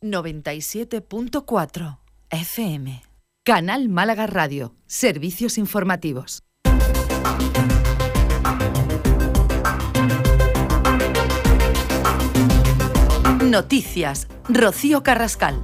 97.4 FM. Canal Málaga Radio. Servicios informativos. Noticias. Rocío Carrascal.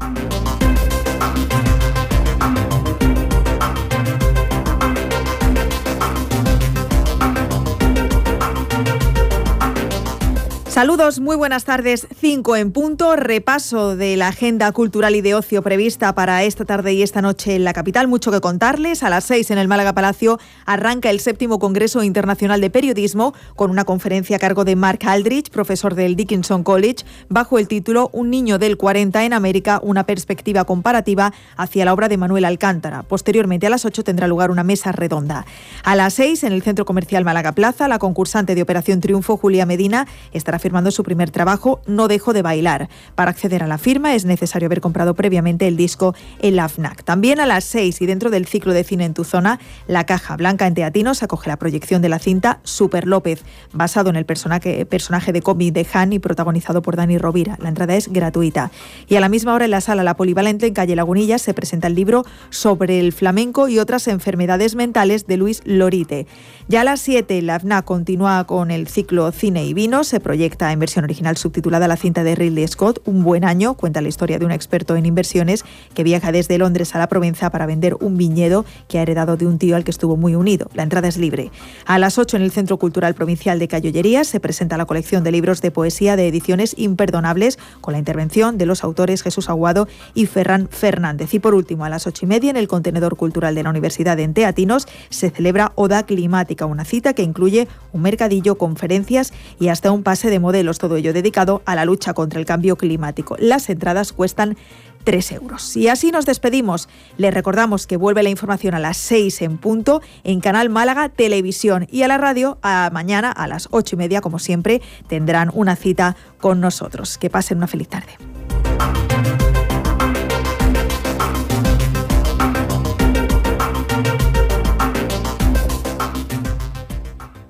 Saludos, muy buenas tardes. 5 en punto, repaso de la agenda cultural y de ocio prevista para esta tarde y esta noche en la capital. Mucho que contarles. A las 6 en el Málaga Palacio arranca el séptimo Congreso Internacional de Periodismo con una conferencia a cargo de Mark Aldrich, profesor del Dickinson College, bajo el título Un niño del 40 en América, una perspectiva comparativa hacia la obra de Manuel Alcántara. Posteriormente a las 8 tendrá lugar una mesa redonda. A las 6 en el Centro Comercial Málaga Plaza, la concursante de Operación Triunfo, Julia Medina, estará firmando su primer trabajo, No dejo de bailar. Para acceder a la firma es necesario haber comprado previamente el disco en la FNAC. También a las 6 y dentro del ciclo de cine en tu zona, La Caja Blanca en Teatinos acoge la proyección de la cinta Super López, basado en el personaje, de cómic de Han y protagonizado por Dani Rovira. La entrada es gratuita. Y a la misma hora en la sala La Polivalente en calle Lagunilla se presenta el libro sobre el flamenco y otras enfermedades mentales de Luis Lorite. Ya a las 7 la FNAC continúa con el ciclo Cine y Vino, se proyecta en versión original subtitulada La cinta de Ridley Scott, Un buen año, cuenta la historia de un experto en inversiones que viaja desde Londres a la Provenza para vender un viñedo que ha heredado de un tío al que estuvo muy unido. La entrada es libre. A las 8 en el Centro Cultural Provincial de Cayollerías se presenta la colección de libros de poesía de ediciones imperdonables con la intervención de los autores Jesús Aguado y Ferran Fernández. Y por último, a las ocho y media en el Contenedor Cultural de la Universidad de Teatinos se celebra Oda Climática, una cita que incluye un mercadillo, conferencias y hasta un pase de modelos, todo ello dedicado a la lucha contra el cambio climático. Las entradas cuestan 3 euros. Y así nos despedimos. Les recordamos que vuelve la información a las 6 en punto en Canal Málaga Televisión y a la radio a mañana a las 8 y media, como siempre, tendrán una cita con nosotros. Que pasen una feliz tarde.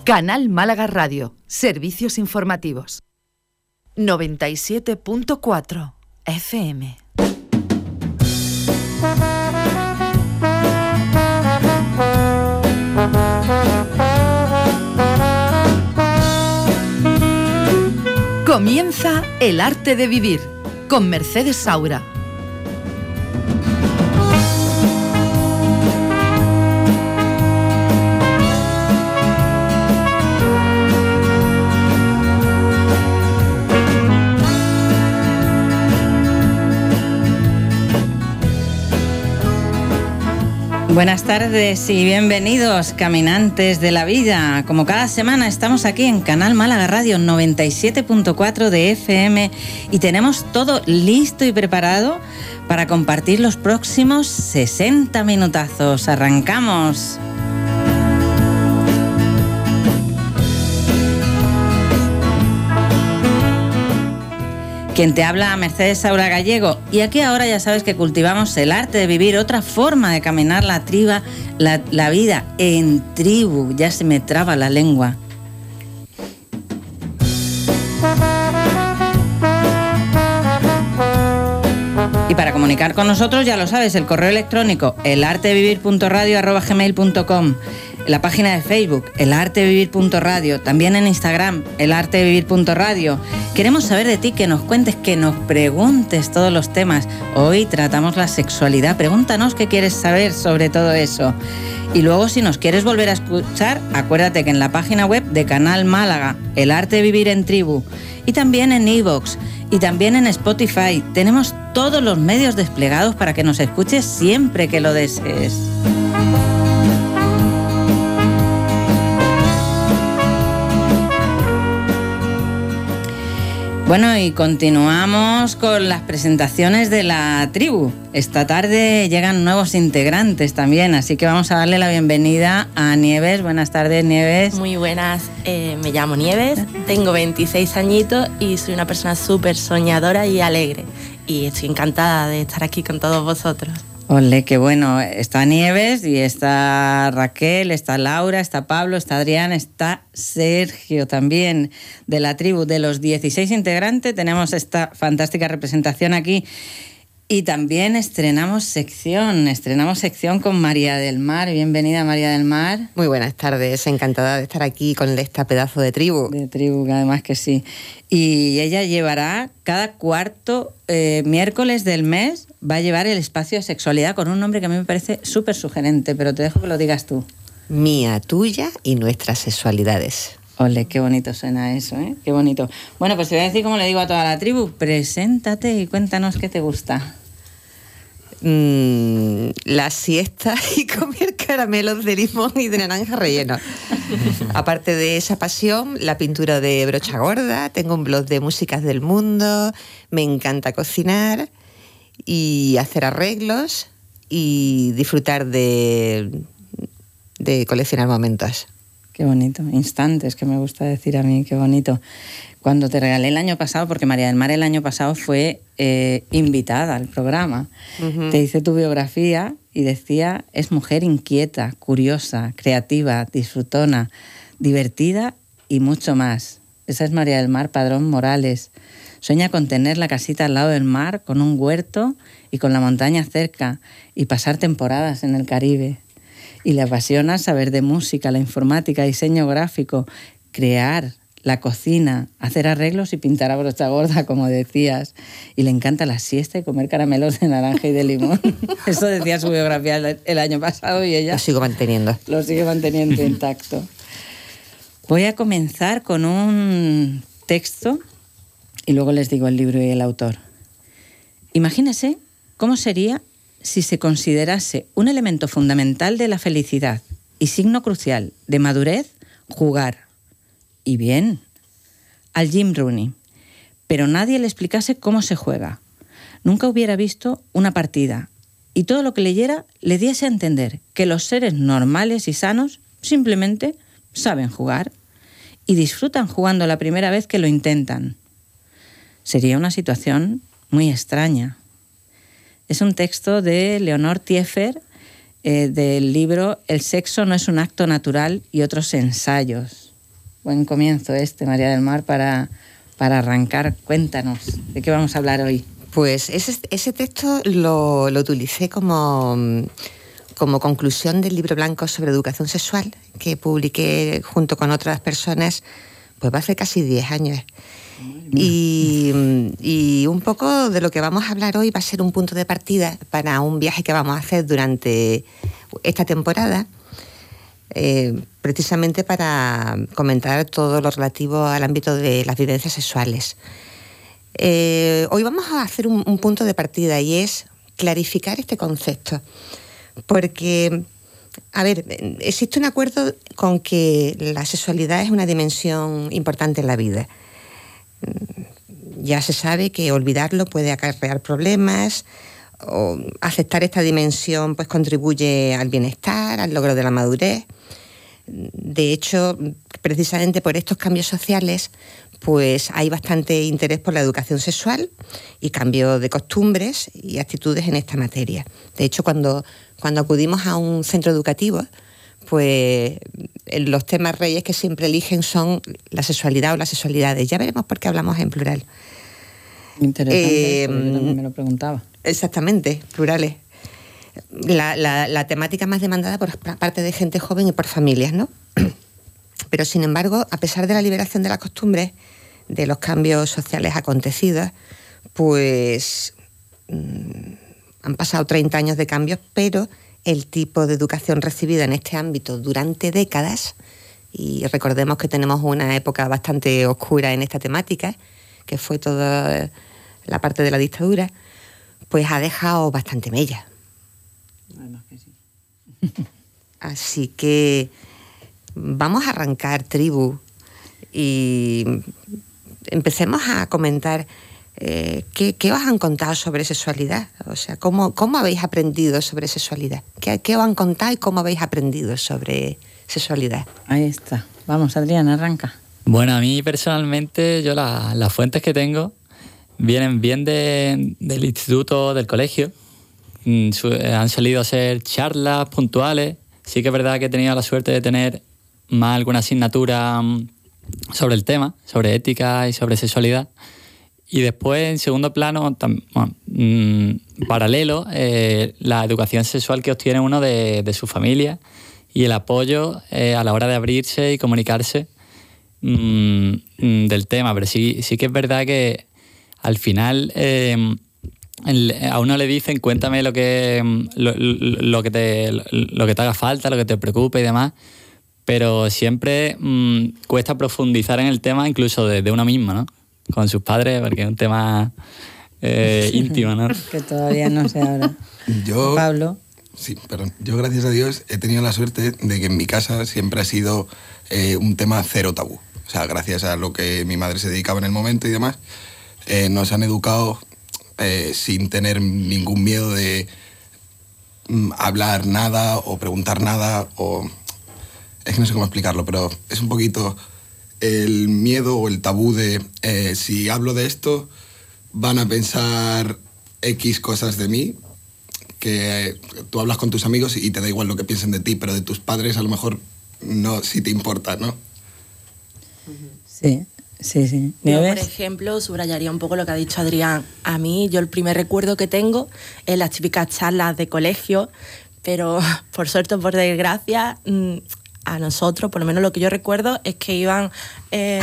Canal Málaga Radio. Servicios informativos. 97.4 FM. Comienza El arte de vivir con Mercedes Saura Buenas tardes y bienvenidos, caminantes de la vida. Como cada semana estamos aquí en Canal Málaga Radio 97.4 de FM y tenemos todo listo y preparado para compartir los próximos 60 minutazos. Arrancamos. Quien te habla, Mercedes Saura Gallego. Y aquí ahora ya sabes que cultivamos el arte de vivir, otra forma de caminar la, triba, la, vida en tribu. Ya se me traba la lengua. Y para comunicar con nosotros, ya lo sabes, el correo electrónico elartevivir.radio.gmail.com la página de Facebook, elartevivir.radio, también en Instagram, elartevivir.radio. Queremos saber de ti, que nos cuentes, que nos preguntes todos los temas. Hoy tratamos la sexualidad. Pregúntanos qué quieres saber sobre todo eso. Y luego si nos quieres volver a escuchar, acuérdate que en la página web de Canal Málaga, El Arte de Vivir en Tribu, y también en Evox, y también en Spotify, tenemos todos los medios desplegados para que nos escuches siempre que lo desees. Bueno, y continuamos con las presentaciones de la tribu. Esta tarde llegan nuevos integrantes también, así que vamos a darle la bienvenida a Nieves. Buenas tardes, Nieves. Muy buenas, eh, me llamo Nieves, tengo 26 añitos y soy una persona súper soñadora y alegre. Y estoy encantada de estar aquí con todos vosotros. Ole, qué bueno. Está Nieves y está Raquel, está Laura, está Pablo, está Adrián, está Sergio también de la tribu. De los 16 integrantes tenemos esta fantástica representación aquí. Y también estrenamos sección, estrenamos sección con María del Mar. Bienvenida María del Mar. Muy buenas tardes, encantada de estar aquí con esta pedazo de tribu. De tribu, además que sí. Y ella llevará cada cuarto eh, miércoles del mes, va a llevar el espacio de sexualidad con un nombre que a mí me parece súper sugerente, pero te dejo que lo digas tú. Mía, tuya y nuestras sexualidades. Ole, qué bonito suena eso, ¿eh? Qué bonito. Bueno, pues te voy a decir como le digo a toda la tribu, preséntate y cuéntanos qué te gusta. Mm, la siesta y comer caramelos de limón y de naranja relleno. Aparte de esa pasión, la pintura de brocha gorda, tengo un blog de músicas del mundo, me encanta cocinar y hacer arreglos y disfrutar de, de coleccionar momentos. Qué bonito, instantes, que me gusta decir a mí, qué bonito. Cuando te regalé el año pasado, porque María del Mar el año pasado fue eh, invitada al programa, te hice tu biografía y decía, es mujer inquieta, curiosa, creativa, disfrutona, divertida y mucho más. Esa es María del Mar Padrón Morales. Sueña con tener la casita al lado del mar, con un huerto y con la montaña cerca, y pasar temporadas en el Caribe y le apasiona saber de música, la informática, diseño gráfico, crear, la cocina, hacer arreglos y pintar a brocha gorda, como decías. Y le encanta la siesta y comer caramelos de naranja y de limón. Eso decía su biografía el año pasado y ella... Lo sigo manteniendo. Lo sigue manteniendo intacto. Voy a comenzar con un texto y luego les digo el libro y el autor. Imagínese cómo sería si se considerase un elemento fundamental de la felicidad y signo crucial de madurez jugar. Y bien, al Jim Rooney. Pero nadie le explicase cómo se juega. Nunca hubiera visto una partida y todo lo que leyera le diese a entender que los seres normales y sanos simplemente saben jugar y disfrutan jugando la primera vez que lo intentan. Sería una situación muy extraña. Es un texto de Leonor Tiefer eh, del libro El sexo no es un acto natural y otros ensayos. Buen comienzo este, María del Mar, para, para arrancar. Cuéntanos, ¿de qué vamos a hablar hoy? Pues ese, texto lo, lo utilicé como, como conclusión del libro blanco sobre educación sexual que publiqué junto con otras personas pues hace casi 10 años. Y, un poco de lo que vamos a hablar hoy va a ser un punto de partida para un viaje que vamos a hacer durante esta temporada, eh, precisamente para comentar todo lo relativo al ámbito de las vivencias sexuales. Eh, hoy vamos a hacer un, un punto de partida y es clarificar este concepto, porque a ver, existe un acuerdo con que la sexualidad es una dimensión importante en la vida ya se sabe que olvidarlo puede acarrear problemas, o aceptar esta dimensión pues contribuye al bienestar, al logro de la madurez. De hecho, precisamente por estos cambios sociales, pues hay bastante interés por la educación sexual y cambio de costumbres y actitudes en esta materia. De hecho, cuando, cuando acudimos a un centro educativo, pues los temas reyes que siempre eligen son la sexualidad o las sexualidades. Ya veremos por qué hablamos en plural. Interesante, eh, me lo preguntaba. Exactamente, plurales. La, temática más demandada por parte de gente joven y por familias, ¿no? Pero sin embargo, a pesar de la liberación de las costumbres, de los cambios sociales acontecidos, pues mm, han pasado 30 años de cambios, pero el tipo de educación recibida en este ámbito durante décadas, y recordemos que tenemos una época bastante oscura en esta temática, que fue toda la parte de la dictadura, pues ha dejado bastante mella. Así que vamos a arrancar tribu y empecemos a comentar eh, ¿qué, os han contado sobre sexualidad? O sea, ¿cómo, cómo habéis aprendido sobre sexualidad? ¿Qué, ¿Qué, os han contado y cómo habéis aprendido sobre sexualidad? Ahí está. Vamos, Adrián, arranca. Bueno, a mí personalmente, yo las fuentes que tengo vienen bien del instituto, del colegio, mm, eh, han salido a ser charlas puntuales. Sí que es verdad que he tenido la suerte de tener más alguna asignatura mm, sobre el tema, sobre ética y sobre sexualidad. Y después, en segundo plano, mm, paralelo, eh, la educación sexual que obtiene uno de, de su familia y el apoyo eh, a la hora de abrirse y comunicarse mm, mm, del tema. Pero sí, sí que es verdad que al final el- a uno le dicen cuéntame lo que, lo, lo- que, te, lo que te haga falta, lo que te preocupe y demás. Pero siempre cuesta profundizar en el tema incluso de, de uno mismo, ¿no? Con sus padres, porque es un tema eh, íntimo, ¿no? Que todavía no se habla. Yo, Pablo. sí, perdón. Yo, gracias a Dios, he tenido la suerte de que en mi casa siempre ha sido eh, un tema cero tabú. O sea, gracias a lo que mi madre se dedicaba en el momento y demás, eh, nos han educado eh, sin tener ningún miedo de mm, hablar nada o preguntar nada o... Es que no sé cómo explicarlo, pero es un poquito el miedo o el tabú de eh, si hablo de esto, van a pensar X cosas de mí, que tú hablas con tus amigos y te da igual lo que piensen de ti, pero de tus padres a lo mejor no, si te importa, ¿no? Sí, sí, sí. Yo, por ejemplo, subrayaría un poco lo que ha dicho Adrián. A mí, yo el primer recuerdo que tengo es las típicas charlas de colegio, pero por suerte o por desgracia, mm, a nosotros, por lo menos lo que yo recuerdo, es que iban eh,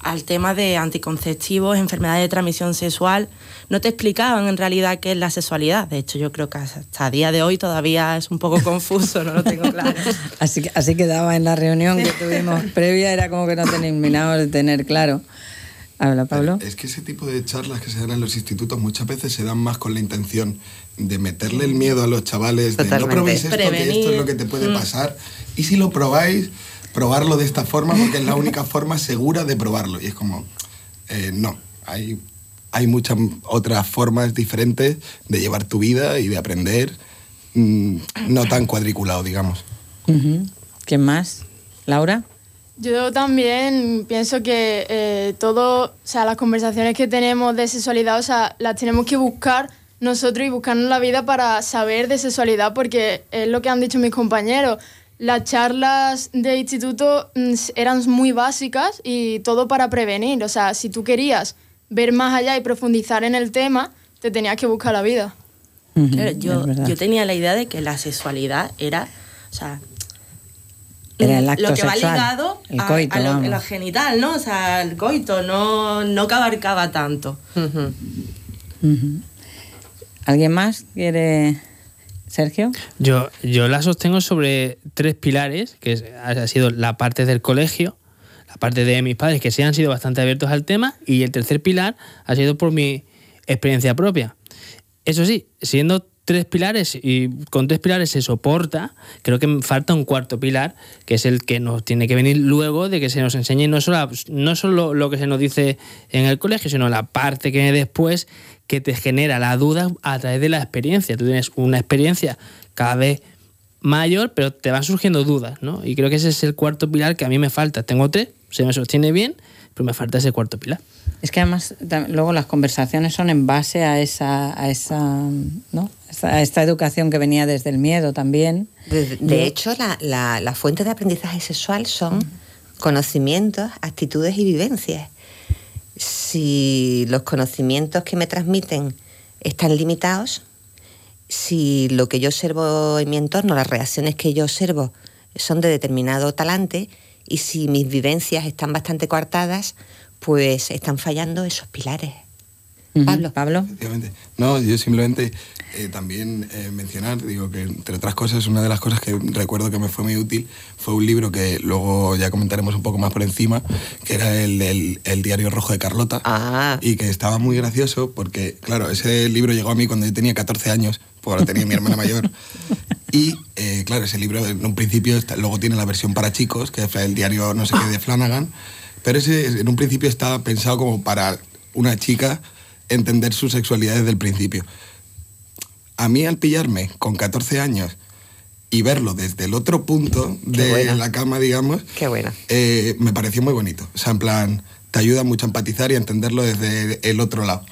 al tema de anticonceptivos, enfermedades de transmisión sexual. No te explicaban en realidad qué es la sexualidad. De hecho, yo creo que hasta a día de hoy todavía es un poco confuso, no lo tengo claro. Así, que- así quedaba en la reunión que tuvimos previa, era como que no terminábamos de tener claro. Habla, Pablo. Es que ese tipo de charlas que se dan en los institutos muchas veces se dan más con la intención de meterle el miedo a los chavales, de no Totalmente. probéis esto, que esto es Prevenir. lo que te puede Mm. pasar. Y si lo probáis, probarlo de esta forma porque es la única forma segura de probarlo. Y es como, eh, no, hay, hay muchas otras formas diferentes de llevar tu vida y de aprender, mm, no tan cuadriculado, digamos. Ujú. ¿Quién más? ¿Laura? Yo también pienso que eh, todo, o sea, las conversaciones que tenemos de sexualidad, o sea, las tenemos que buscar nosotros y buscarnos la vida para saber de sexualidad, porque es lo que han dicho mis compañeros. Las charlas de instituto mm, eran muy básicas y todo para prevenir. O sea, si tú querías ver más allá y profundizar en el tema, te tenías que buscar la vida. Claro, yo, tenía la idea de que la sexualidad era, o sea, Era el acto lo que va ligado el a, coito, a lo, genital, ¿no? O sea, el coito, no, no que abarcaba tanto. Ujú. Ujú. ¿Alguien más quiere...? ¿Sergio? Yo, yo la sostengo sobre tres pilares, que ha sido la parte del colegio, la parte de mis padres, que sí han sido bastante abiertos al tema, y el tercer pilar ha sido por mi experiencia propia. Eso sí, siendo tres pilares y con tres pilares se soporta, creo que falta un cuarto pilar, que es el que nos tiene que venir luego de que se nos enseñe no solo, no solo lo que se nos dice en el colegio, sino la parte que después que te genera la duda a través de la experiencia. Tú tienes una experiencia cada vez mayor, pero te van surgiendo dudas, ¿no? Y creo que ese es el cuarto pilar que a mí me falta. Tengo tres, se me sostiene bien, pero me falta ese cuarto pilar. Es que además luego las conversaciones son en base a esa, a esa, ¿no? A esta educación que venía desde el miedo también. De, de hecho, la, la, la fuente de aprendizaje sexual son conocimientos, actitudes y vivencias. Si los conocimientos que me transmiten están limitados, si lo que yo observo en mi entorno, las reacciones que yo observo son de determinado talante y si mis vivencias están bastante coartadas, pues están fallando esos pilares. Pablo. Pablo. Efectivamente. No, yo simplemente eh, también eh, mencionar, digo que entre otras cosas, una de las cosas que recuerdo que me fue muy útil fue un libro que luego ya comentaremos un poco más por encima, que era el, el- el Diario Rojo de Carlota. Ah. Y que estaba muy gracioso porque, claro, ese libro llegó a mí cuando yo tenía 14 años, porque lo tenía mi hermana mayor. Y, eh, claro, ese libro en un principio, está- luego tiene la versión para chicos, que es el diario no sé qué de Flanagan, pero ese en un principio estaba pensado como para una chica entender su sexualidad desde el principio. A mí al pillarme con 14 años y verlo desde el otro punto Qué de buena. la cama, digamos, Qué buena. eh, me pareció muy bonito. O sea, en plan, te ayuda mucho a empatizar y a entenderlo desde el otro lado.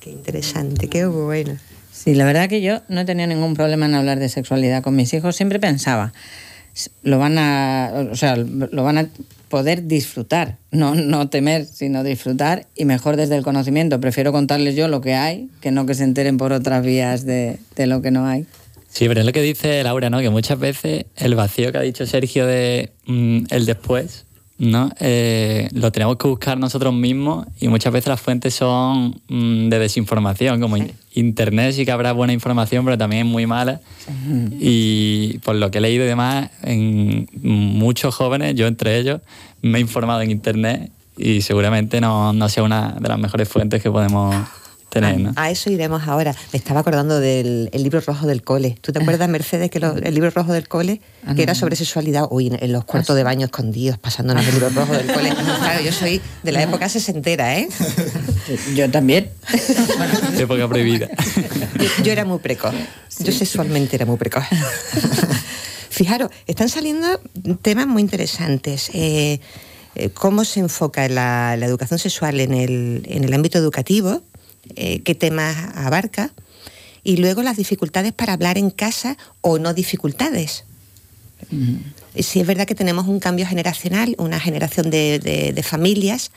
Qué interesante, qué bueno. Sí, la verdad que yo no tenido ningún problema en hablar de sexualidad con mis hijos. Siempre pensaba, lo van a, o sea, lo van a poder disfrutar, no, no temer, sino disfrutar y mejor desde el conocimiento. Prefiero contarles yo lo que hay que no que se enteren por otras vías de, de lo que no hay. Sí, pero es lo que dice Laura, ¿no? Que muchas veces el vacío que ha dicho Sergio de mm, el después ¿no? Eh, lo tenemos que buscar nosotros mismos y muchas veces las fuentes son mm, de desinformación, como Internet sí que habrá buena información, pero también es muy mala. Y por lo que he leído y demás, en muchos jóvenes, yo entre ellos, me he informado en Internet y seguramente no, no sea una de las mejores fuentes que podemos a, eso iremos ahora. Me estaba acordando del libro rojo del cole. ¿Tú te ah. acuerdas, Mercedes, que el libro rojo del cole, ah, que era sobre sexualidad? Uy, en, los cuartos de baño escondidos, pasándonos el libro rojo del cole. Claro, yo soy de la época sesentera, ¿eh? Yo también. época prohibida. Yo, era muy precoz. Yo sexualmente era muy precoz. Fijaros, están saliendo temas muy interesantes. Eh, eh, cómo se enfoca la, educación sexual en el, en el ámbito educativo, eh, qué temas abarca, y luego las dificultades para hablar en casa o no dificultades. Si es verdad que tenemos un cambio generacional, una generación de, familias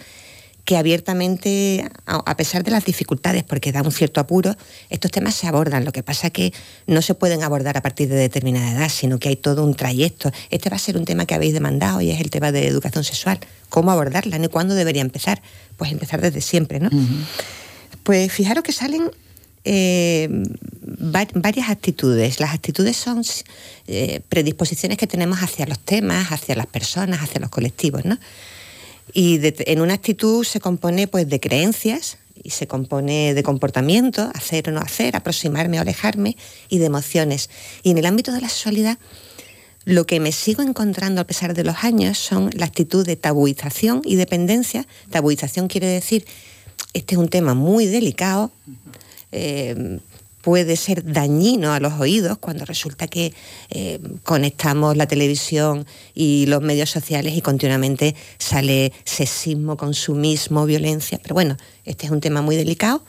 que abiertamente, a pesar de las dificultades, porque da un cierto apuro, estos temas se abordan. Lo que pasa es que no se pueden abordar a partir de determinada edad, sino que hay todo un trayecto. Este va a ser un tema que habéis demandado y es el tema de educación sexual. ¿Cómo abordarla? ¿Y cuándo debería empezar? Pues empezar desde siempre, ¿no? Pues fijaros que salen eh, varias actitudes. Las actitudes son eh, predisposiciones que tenemos hacia los temas, hacia las personas, hacia los colectivos, ¿no? Y en una actitud se compone pues de creencias y se compone de comportamiento, hacer o no hacer, aproximarme o alejarme, y de emociones. Y en el ámbito de la sexualidad, lo que me sigo encontrando a pesar de los años son la actitud de tabuización y dependencia. Tabuización quiere decir este es un tema muy delicado. Eh, puede ser dañino a los oídos cuando resulta que eh, conectamos la televisión y los medios sociales y continuamente sale sexismo, consumismo, violencia. Pero bueno, este es un tema muy delicado.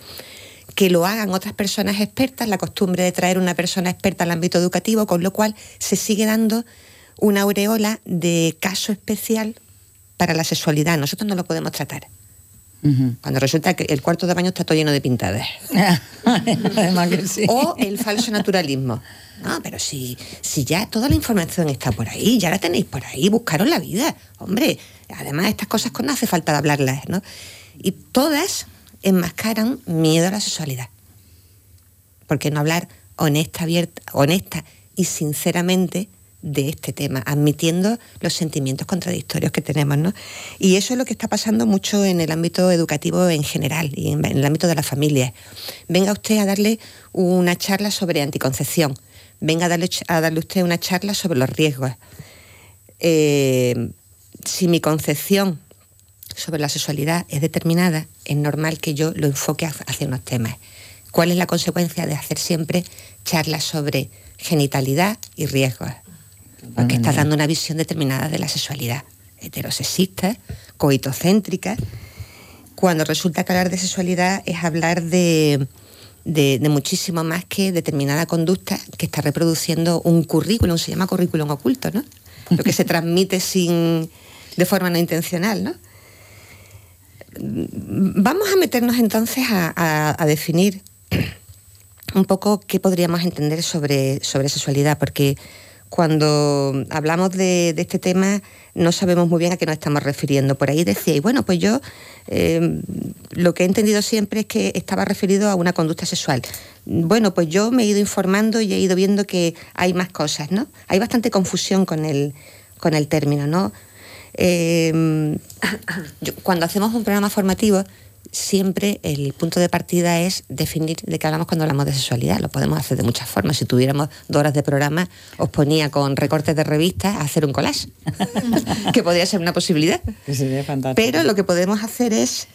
Que lo hagan otras personas expertas, la costumbre de traer una persona experta al ámbito educativo, con lo cual se sigue dando una aureola de caso especial para la sexualidad. Nosotros no lo podemos tratar. Cuando resulta que el cuarto de baño está todo lleno de pintadas. O el falso naturalismo. No, pero si, si ya toda la información está por ahí, ya la tenéis por ahí, buscaros la vida. Hombre, además estas cosas no hace falta hablarlas, ¿no? Y todas enmascaran miedo a la sexualidad. Porque no hablar honesta, abierta, honesta y sinceramente de este tema, admitiendo los sentimientos contradictorios que tenemos. ¿no? Y eso es lo que está pasando mucho en el ámbito educativo en general y en, el ámbito de la familia. Venga usted a darle una charla sobre anticoncepción, venga a darle, a darle usted una charla sobre los riesgos. Eh, si mi concepción sobre la sexualidad es determinada, es normal que yo lo enfoque hacia unos temas. ¿Cuál es la consecuencia de hacer siempre charlas sobre genitalidad y riesgos? Porque estás dando una visión determinada de la sexualidad, heterosexista, coitocéntrica, cuando resulta que hablar de sexualidad es hablar de, muchísimo más que determinada conducta que está reproduciendo un currículum, se llama currículum oculto, ¿no? Lo que se transmite sin, de forma no intencional, ¿no? Vamos a meternos entonces a, definir un poco qué podríamos entender sobre, sobre sexualidad, porque cuando hablamos de, este tema no sabemos muy bien a qué nos estamos refiriendo. Por ahí decía, y bueno, pues yo eh, lo que he entendido siempre es que estaba referido a una conducta sexual. Bueno, pues yo me he ido informando y he ido viendo que hay más cosas, ¿no? Hay bastante confusión con el, con el término, ¿no? Eh, cuando hacemos un programa formativo, siempre el punto de partida es definir de qué hablamos cuando hablamos de sexualidad. Lo podemos hacer de muchas formas. Si tuviéramos dos horas de programa, os ponía con recortes de revistas a hacer un collage, que podría ser una posibilidad. Pero lo que podemos hacer es,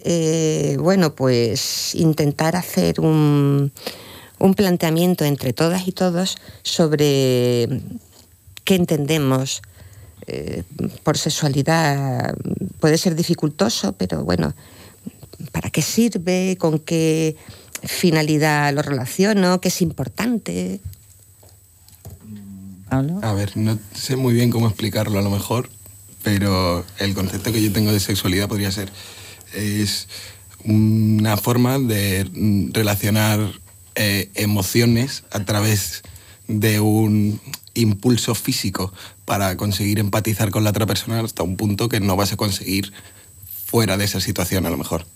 eh, bueno, pues intentar hacer un, planteamiento entre todas y todos sobre qué entendemos eh, por sexualidad. Puede ser dificultoso, pero bueno, para qué sirve, con qué finalidad lo relaciono, qué es importante. A ver, no sé muy bien cómo explicarlo a lo mejor, pero el concepto que yo tengo de sexualidad podría ser, es una forma de mm, relacionar eh, emociones a través de un impulso físico para conseguir empatizar con la otra persona hasta un punto que no vas a conseguir fuera de esa situación a lo mejor.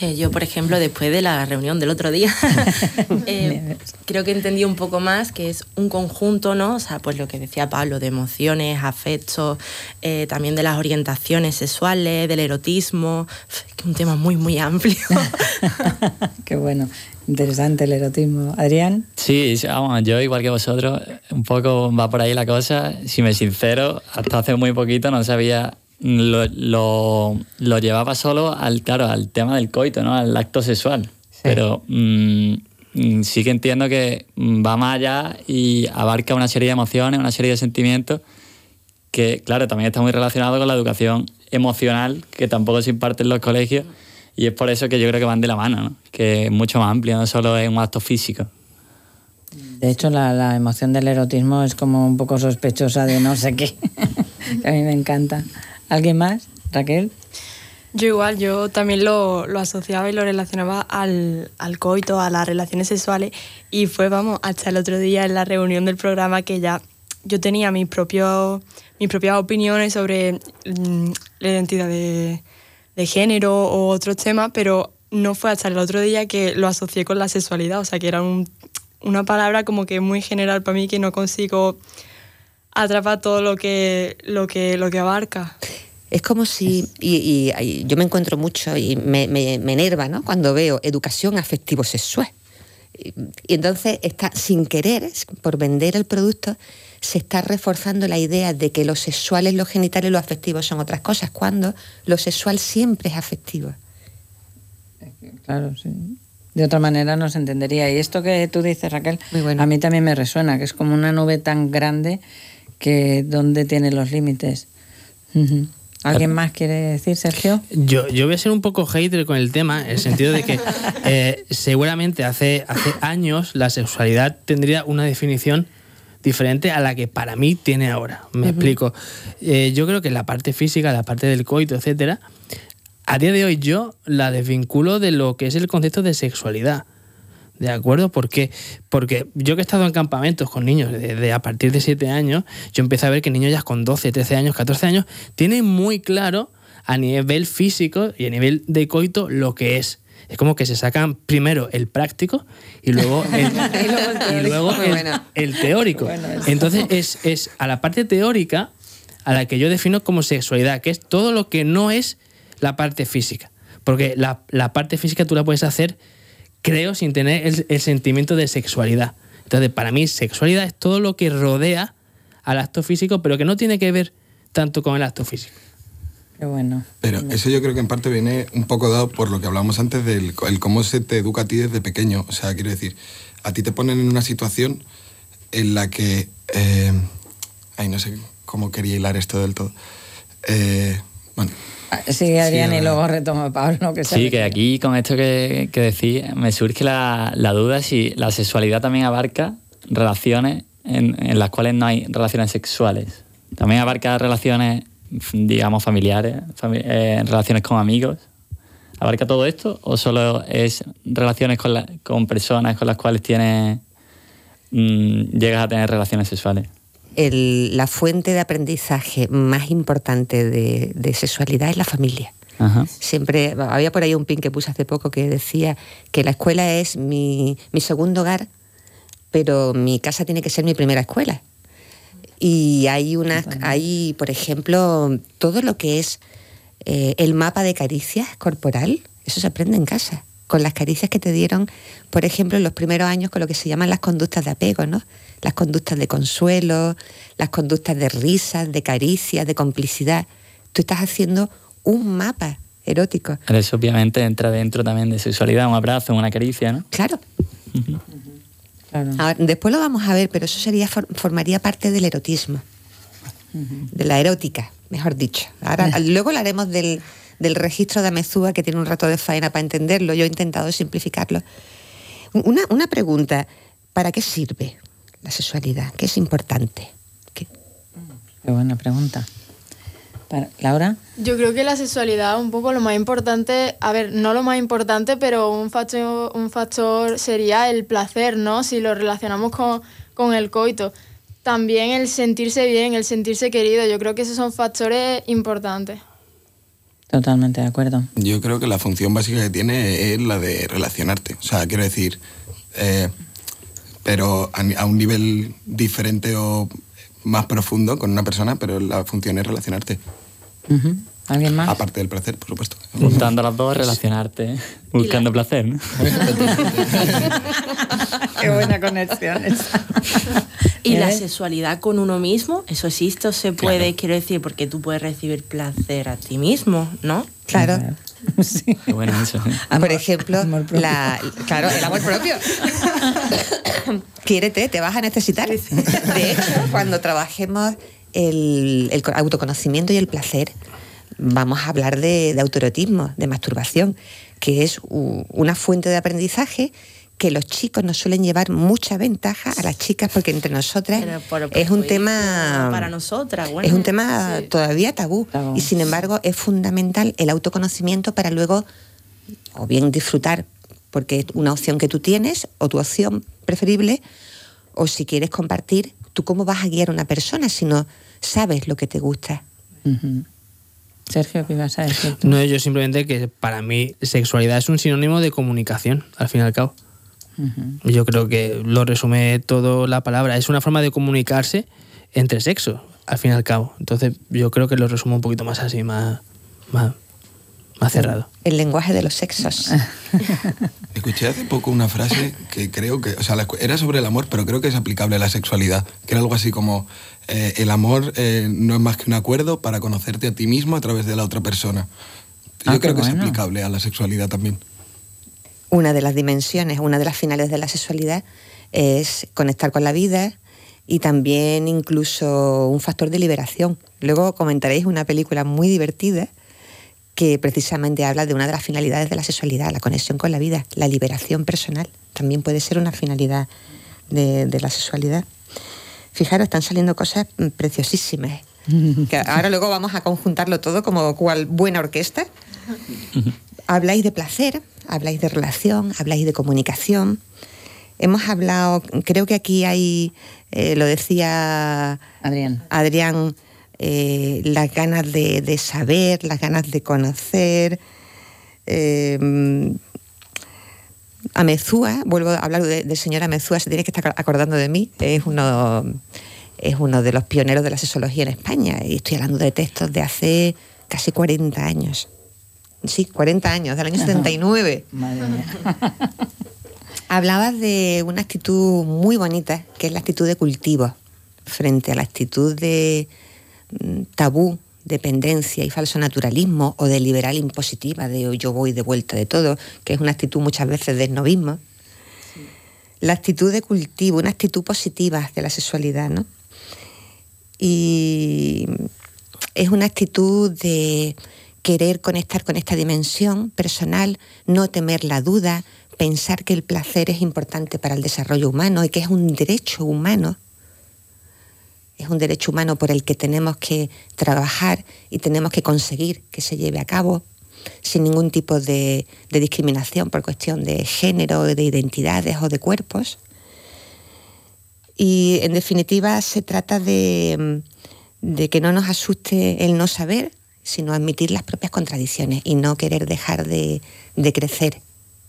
Eh, yo, por ejemplo, después de la reunión del otro día, eh, creo que entendí un poco más que es un conjunto, ¿no? O sea, pues lo que decía Pablo, de emociones, afectos, eh, también de las orientaciones sexuales, del erotismo, que es un tema muy, muy amplio. Qué bueno. Interesante el erotismo. Adrián. Sí, vamos, yo igual que vosotros, un poco va por ahí la cosa. Si me sincero, hasta hace muy poquito no sabía lo, lo, llevaba solo al, claro, al tema del coito, ¿no? al acto sexual. Pero mm, sí que entiendo que va más allá y abarca una serie de emociones, una serie de sentimientos que, claro, también está muy relacionado con la educación emocional que tampoco se imparte en los colegios y es por eso que yo creo que van de la mano, ¿no? que es mucho más amplio, no solo es un acto físico. De hecho, la, la emoción del erotismo es como un poco sospechosa de no sé qué, a mí me encanta. ¿Alguien más? Raquel. Yo igual, yo también lo, lo asociaba y lo relacionaba al, al, coito, a las relaciones sexuales y fue, vamos, hasta el otro día en la reunión del programa que ya yo tenía mis, propios, mis propias opiniones sobre mm, la identidad de, de género o otros temas, pero no fue hasta el otro día que lo asocié con la sexualidad, o sea que era un, una palabra como que muy general para mí que no consigo atrapa todo lo que, lo que, lo que abarca. Es como si, y, yo me encuentro mucho y me, me, enerva ¿no? cuando veo educación afectivo-sexual. Y, entonces está sin querer, por vender el producto, se está reforzando la idea de que lo sexual es lo genital y lo afectivo son otras cosas, cuando lo sexual siempre es afectivo. Claro, sí. De otra manera no se entendería. Y esto que tú dices, Raquel, a mí también me resuena, que es como una nube tan grande que dónde tiene los límites. ¿Alguien más quiere decir, Sergio? Yo, yo voy a ser un poco hater con el tema, en el sentido de que eh, seguramente hace, hace años la sexualidad tendría una definición diferente a la que para mí tiene ahora. Me explico. Eh, yo creo que la parte física, la parte del coito, etcétera, a día de hoy yo la desvinculo de lo que es el concepto de sexualidad. ¿De acuerdo? ¿Por qué? Porque yo que he estado en campamentos con niños de, a partir de 7 años, yo empiezo a ver que niños ya con 12, 13 años, 14 años, tienen muy claro a nivel físico y a nivel de coito lo que es. Es como que se sacan primero el práctico y luego el, luego el, teórico. Entonces es, es a la parte teórica a la que yo defino como sexualidad, que es todo lo que no es la parte física. Porque la, la parte física tú la puedes hacer creo, sin tener el, sentimiento de sexualidad. Entonces, para mí, sexualidad es todo lo que rodea al acto físico, pero que no tiene que ver tanto con el acto físico. Qué bueno. Pero eso yo creo que en parte viene un poco dado por lo que hablamos antes del el cómo se te educa a ti desde pequeño. O sea, quiero decir, a ti te ponen en una situación en la que... Eh, ay, no sé cómo quería hilar esto del todo. Eh, bueno, Sí, Adrián, y luego retoma Pablo. Que sí, que aquí con esto que, que decís, me surge la, la, duda si la sexualidad también abarca relaciones en, en, las cuales no hay relaciones sexuales. También abarca relaciones, digamos, familiares, eh, relaciones con amigos. ¿Abarca todo esto o solo es relaciones con, con personas con las cuales tienes, mm, llegas a tener relaciones sexuales? La fuente de aprendizaje más importante de, sexualidad es la familia. Siempre había por ahí un pin que puse hace poco que decía que la escuela es mi, segundo hogar, pero mi casa tiene que ser mi primera escuela. Y hay unas, hay, por ejemplo, todo lo que es eh, el mapa de caricias corporal, eso se aprende en casa con las caricias que te dieron, por ejemplo, en los primeros años con lo que se llaman las conductas de apego, ¿no? Las conductas de consuelo, las conductas de risas, de caricias, de complicidad. Tú estás haciendo un mapa erótico. eso obviamente entra dentro también de sexualidad, un abrazo, una caricia, ¿no? Claro. después lo vamos a ver, pero eso sería formaría parte del erotismo, de la erótica, mejor dicho. Ahora, luego hablaremos del, del registro de Amezúa que tiene un rato de faena para entenderlo. Yo he intentado simplificarlo. Una, una pregunta, ¿para qué sirve la sexualidad? ¿Qué es importante? ¿Qué? Qué buena pregunta. Para- Laura, Yo creo que la sexualidad un poco lo más importante, a ver, no lo más importante, pero un factor, un factor sería el placer, ¿no? Si lo relacionamos con, con el coito. También el sentirse bien, el sentirse querido, yo creo que esos son factores importantes. Totalmente de acuerdo. Yo creo que la función básica que tiene es la de relacionarte. O sea, quiero decir, eh, pero a, a un nivel diferente o más profundo con una persona, pero la función es relacionarte. ¿Alguien más? Aparte del placer, por supuesto. Juntando las dos, relacionarte, buscando placer. ¿no? Qué buena conexión esa. Y la ¿Eh? sexualidad con uno mismo, eso existe o se puede, quiero decir, porque tú puedes recibir placer a ti mismo, ¿no? Claro. Sí. Qué bueno eso. ¿eh? Por ejemplo, amor propio. la, claro, el amor propio. Quiérete, te vas a necesitar. De hecho, cuando trabajemos el, el autoconocimiento y el placer, vamos a hablar de, de autoerotismo, de masturbación, que es u- una fuente de aprendizaje que los chicos nos suelen llevar mucha ventaja a las chicas porque entre nosotras por es un tema para nosotras, bueno, es un tema sí. todavía tabú y sin embargo es fundamental el autoconocimiento para luego o bien disfrutar porque es una opción que tú tienes o tu opción preferible o si quieres compartir tú cómo vas a guiar a una persona si no sabes lo que te gusta. Sergio, ¿qué ibas a decir? tú? No, yo simplemente que para mí sexualidad es un sinónimo de comunicación, al fin y al cabo. Yo creo que lo resume todo la palabra. Es una forma de comunicarse entre sexos, al fin y al cabo. Entonces yo creo que lo resumo un poquito más así, más, más, más cerrado. el lenguaje de los sexos Escuché hace poco una frase que creo que, o sea, era sobre el amor, pero creo que es aplicable a la sexualidad, que era algo así como, eh, el amor eh, no es más que un acuerdo para conocerte a ti mismo a través de la otra persona. Yo Ah, creo que es aplicable a la sexualidad también. una de las dimensiones, una de las finales de la sexualidad es conectar con la vida y también incluso un factor de liberación. Luego comentaréis una película muy divertida que precisamente habla de una de las finalidades de la sexualidad, la conexión con la vida, la liberación personal. También puede ser una finalidad de, de la sexualidad. Fijaros, están saliendo cosas mm, preciosísimas. Que ahora luego vamos a conjuntarlo todo como cual buena orquesta. Habláis de placer, habláis de relación, habláis de comunicación. Hemos hablado, creo que aquí hay, eh, lo decía Adrián. Adrián, eh, las ganas de, de saber, las ganas de conocer. Eh, Amezúa, vuelvo a hablar de- del señor Amezúa, se tiene que estar acordando de mí, es uno, es uno de los pioneros de la sexología en España y estoy hablando de textos de hace casi 40 años. Sí, 40 años, del año 79. Madre mía. Hablabas de una actitud muy bonita, que es la actitud de cultivo, frente a la actitud de tabú, dependencia y falso naturalismo, o de liberal impositiva, de yo voy de vuelta de todo, que es una actitud muchas veces de esnovismo. La actitud de cultivo, una actitud positiva de la sexualidad, ¿no? Y es una actitud de querer conectar con esta dimensión personal, no temer la duda, pensar que el placer es importante para el desarrollo humano y que es un derecho humano. Es un derecho humano por el que tenemos que trabajar y tenemos que conseguir que se lleve a cabo sin ningún tipo de, discriminación por cuestión de género, de identidades o de cuerpos. Y en definitiva se trata de, que no nos asuste el no saber, sino admitir las propias contradicciones y no querer dejar de, de crecer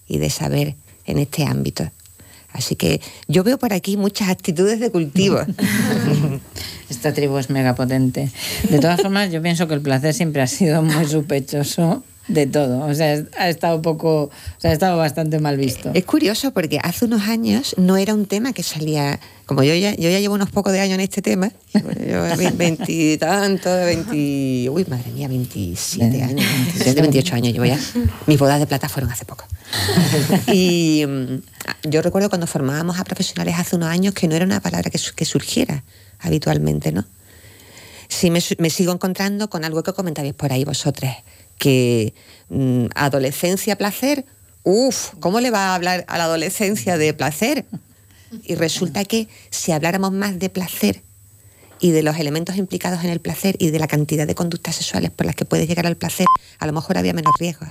y de saber en este ámbito. Así que yo veo por aquí muchas actitudes de cultivo. Esta tribu es mega potente. De todas formas, yo pienso que el placer siempre ha sido muy sospechoso de todo. O sea, ha estado poco, o sea, ha estado bastante mal visto. Es curioso porque hace unos años no era un tema que salía, como yo ya, yo ya llevo unos pocos de años en este tema, yo veintitantos, veinti, uy, madre mía, 27 años, 27, 28 años llevo ya. Mis bodas de plata fueron hace poco. Y mm, yo recuerdo cuando formábamos a profesionales hace unos años que no era una palabra que, su- que surgiera habitualmente, ¿no? Sí me, me sigo encontrando con algo que comentabais por ahí vosotras, que mm, adolescencia, placer, uff, ¿cómo le va a hablar a la adolescencia de placer? Y resulta que si habláramos más de placer y de los elementos implicados en el placer y de la cantidad de conductas sexuales por las que puedes llegar al placer, a lo mejor había menos riesgos.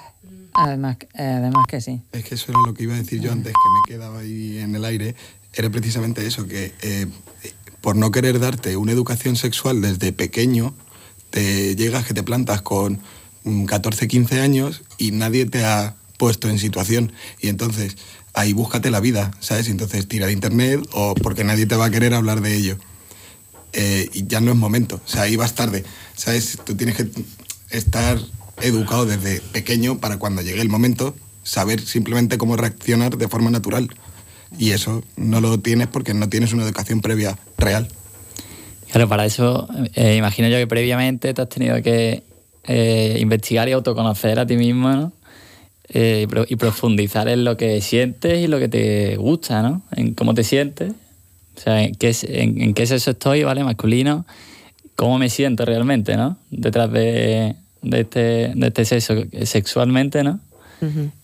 Además, eh, además que sí. Es que eso era lo que iba a decir yo antes, que me quedaba ahí en el aire. Era precisamente eso, que eh, por no querer darte una educación sexual desde pequeño, te llegas que te plantas con 14, 15 años y nadie te ha puesto en situación. Y entonces ahí búscate la vida, ¿sabes? Entonces tira de internet o porque nadie te va a querer hablar de ello. Eh, y ya no es momento, o sea, ahí vas tarde, ¿sabes? Tú tienes que estar educado desde pequeño para cuando llegue el momento saber simplemente cómo reaccionar de forma natural. Y eso no lo tienes porque no tienes una educación previa real. Claro, para eso eh, imagino yo que previamente te has tenido que eh, investigar y autoconocer a ti mismo, ¿no? Eh, y profundizar en lo que sientes y lo que te gusta, ¿no? En cómo te sientes, o sea, en qué, en, qué sexo estoy, ¿vale? Masculino, cómo me siento realmente, ¿no? Detrás de, de este, de este sexo sexualmente, ¿no?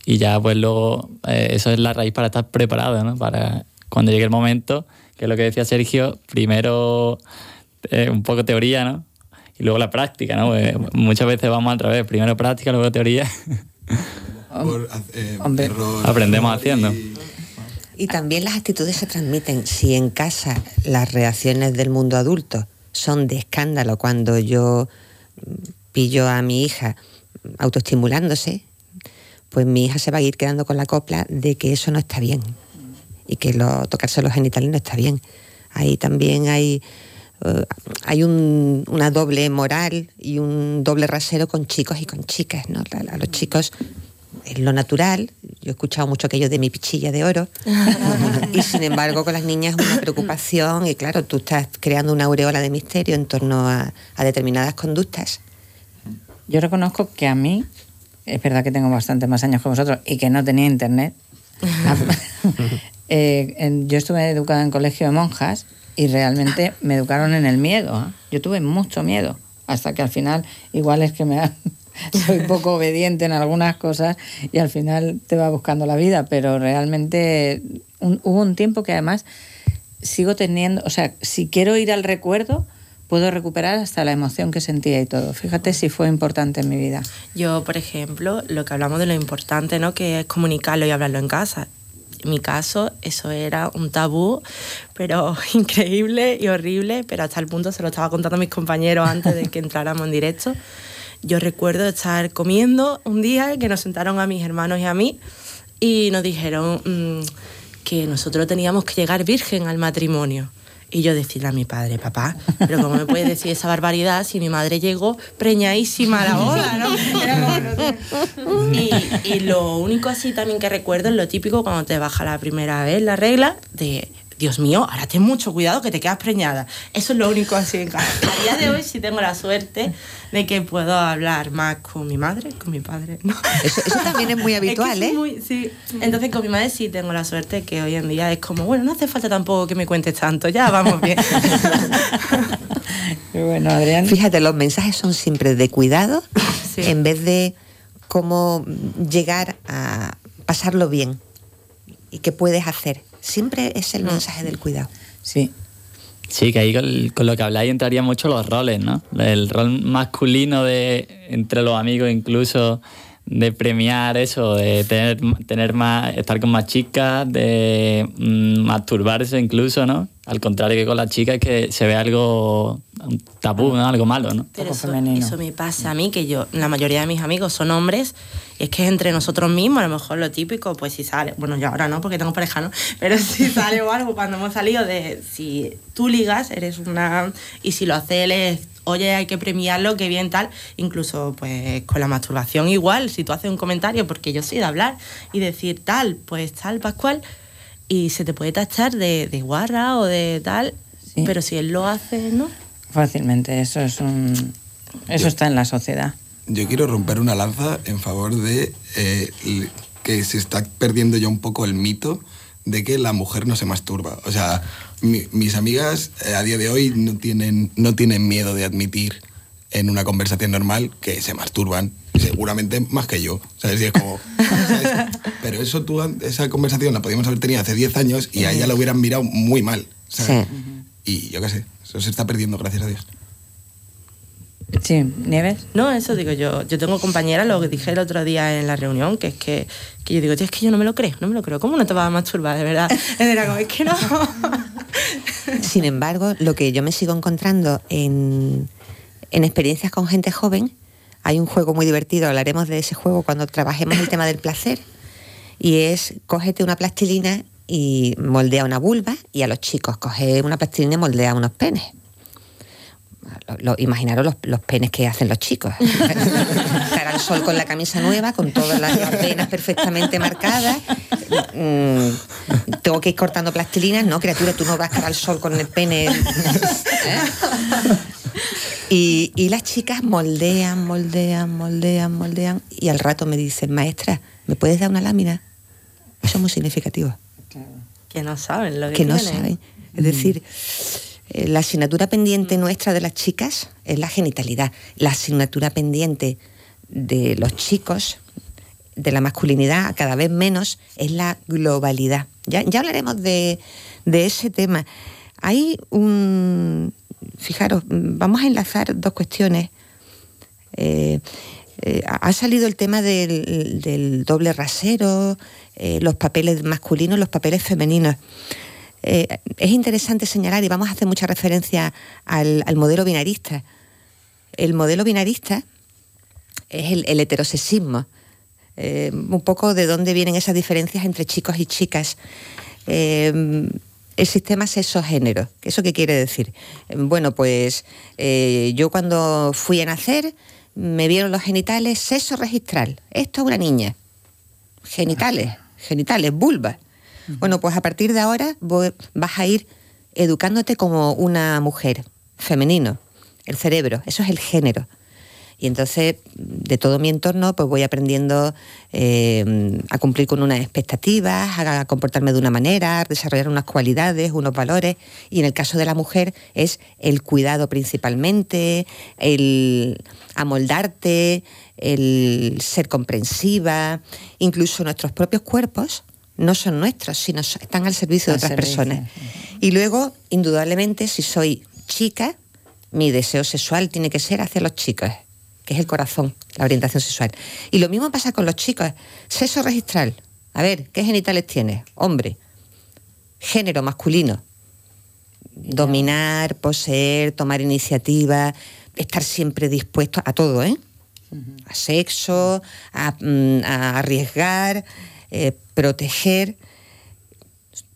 Y ya pues luego eh, eso es la raíz para estar preparado, ¿no? Para cuando llegue el momento, que es lo que decía Sergio, primero eh, un poco teoría, ¿no? Y luego la práctica, ¿no? Pues, muchas veces vamos al revés, primero práctica, luego teoría. Eh, Aprendemos haciendo. Y también las actitudes se transmiten. Si en casa las reacciones del mundo adulto son de escándalo cuando yo pillo a mi hija autoestimulándose, pues mi hija se va a ir quedando con la copla de que eso no está bien y que lo, tocarse los genitales no está bien. Ahí también hay, eh, hay una doble moral y un doble rasero con chicos y con chicas. ¿no? A, los chicos es lo natural. Yo he escuchado mucho aquello de mi pichilla de oro. y sin embargo, con las niñas es una preocupación. Y claro, tú estás creando una aureola de misterio en torno a determinadas conductas. Yo reconozco que a mí, es verdad que tengo bastante más años que vosotros y que no tenía internet. Eh, yo estuve educada en colegio de monjas y realmente me educaron en el miedo. ¿eh? Yo tuve mucho miedo, hasta que al final, igual es que me soy poco obediente en algunas cosas y al final te va buscando la vida, pero realmente hubo un tiempo que además sigo teniendo, o sea, si quiero ir al recuerdo, puedo recuperar hasta la emoción que sentía y todo. Fíjate si fue importante en mi vida. Yo, por ejemplo, lo que hablamos de lo importante, ¿no? Que es comunicarlo y hablarlo en casa. En mi caso, eso era un tabú, pero increíble y horrible, pero hasta el punto se lo estaba contando a mis compañeros antes de que entráramos en directo. Yo recuerdo estar comiendo un día que nos sentaron a mis hermanos y a mí y nos dijeron mm, que nosotros teníamos que llegar virgen al matrimonio. Y yo decirle a mi padre, papá, pero ¿cómo me puedes decir esa barbaridad si mi madre llegó preñadísima a la boda, ¿no? y, y, lo único así también que recuerdo es lo típico cuando te baja la primera vez la regla de Dios mío, ahora ten mucho cuidado que te quedas preñada. Eso es lo único así en casa. A día de hoy sí tengo la suerte de que puedo hablar más con mi madre, con mi padre. Eso, también es muy habitual, ¿eh? sí. Entonces con mi madre sí tengo la suerte que hoy en día es como, bueno, no hace falta tampoco que me cuentes tanto, ya vamos bien. bueno, Adrián. Fíjate, los mensajes son siempre de cuidado en vez de cómo llegar a pasarlo bien y qué puedes hacer siempre es el mm. mensaje del cuidado. Sí. Sí, que ahí con, lo que habláis entrarían mucho los roles, ¿no? El rol masculino de entre los amigos incluso de premiar eso, de tener, tener más, estar con más chicas, de mm, masturbarse incluso, ¿no? Al contrario que con las chicas que se ve algo un tabú, ¿no? algo malo, ¿no? Pero eso, eso, me pasa a mí, que yo, la mayoría de mis amigos son hombres, y es que entre nosotros mismos, a lo mejor lo típico, pues si sale, bueno, yo ahora no, porque tengo pareja, ¿no? Pero si sale o algo, cuando hemos salido de, si tú ligas, eres una, y si lo hace él es, oye, hay que premiarlo, qué bien tal, incluso pues con la masturbación igual, si tú haces un comentario, porque yo soy de hablar y decir tal, pues tal, Pascual, y se te puede tachar de, de guarra o de tal, pero si él lo hace, ¿no? Fácilmente, eso es un... Eso está en la sociedad. Yo quiero romper una lanza en favor de eh, que se está perdiendo ya un poco el mito de que la mujer no se masturba. O sea, mis amigas eh, a día de hoy no tienen, no tienen miedo de admitir en una conversación normal que se masturban, seguramente más que yo. ¿Sabes? Y es como, ¿sabes? Pero eso tú, esa conversación la podíamos haber tenido hace 10 años y a ella la hubieran mirado muy mal. ¿sabes? Y yo qué sé, eso se está perdiendo, gracias a Dios. Sí, Nieves. No, eso digo yo. Yo tengo compañeras, lo que dije el otro día en la reunión, que es que, que yo digo, tío, es que yo no me lo creo, no me lo creo. ¿Cómo no te vas a masturbar, de verdad? Era como, es que no. Sin embargo, lo que yo me sigo encontrando en, en experiencias con gente joven, hay un juego muy divertido, hablaremos de ese juego cuando trabajemos el tema del placer, y es cógete una plastilina y moldea una vulva, y a los chicos coge una plastilina y moldea unos penes. Lo- lo- imaginaros los, los penes que hacen los chicos. Estar al sol con la camisa nueva, con todas las, las venas perfectamente marcadas. Mm, tengo que ir cortando plastilinas. No, criatura, tú no vas a estar al sol con el pene. ¿eh? Y, y las chicas moldean, moldean, moldean, moldean. Y al rato me dicen, maestra, ¿me puedes dar una lámina? Eso es muy significativo que no saben lo que, que no tienen. saben. Es decir, eh, la asignatura pendiente nuestra de las chicas es la genitalidad. La asignatura pendiente de los chicos, de la masculinidad, cada vez menos, es la globalidad. Ya, ya hablaremos de, de ese tema. Hay un... Fijaros, vamos a enlazar dos cuestiones. Eh, eh, ha salido el tema del, del doble rasero, eh, los papeles masculinos, los papeles femeninos. Eh, es interesante señalar, y vamos a hacer mucha referencia al, modelo binarista. El modelo binarista es el, heterosexismo, un poco de dónde vienen esas diferencias entre chicos y chicas. El sistema sexo-género, ¿eso qué quiere decir? Bueno, pues yo cuando fui a nacer me vieron los genitales sexo registral. Esto es una niña. Genitales, genitales, vulva. Bueno, pues a partir de ahora voy- vas a ir educándote como una mujer, femenino, el cerebro, eso es el género. Y entonces, de todo mi entorno, pues voy aprendiendo eh, a cumplir con unas expectativas, a comportarme de una manera, a desarrollar unas cualidades, unos valores. Y en el caso de la mujer es el cuidado principalmente, el amoldarte, el ser comprensiva. Incluso nuestros propios cuerpos no son nuestros, sino están al servicio de otras servicio. personas. Y luego, indudablemente, si soy chica, mi deseo sexual tiene que ser hacia los chicos, que es el corazón, la orientación sexual. Y lo mismo pasa con los chicos. Sexo registral. A ver, ¿qué genitales tienes? Hombre. Género masculino. Dominar, poseer, tomar iniciativa, estar siempre dispuesto a todo, ¿eh? A sexo, a, mm, a arriesgar, eh, proteger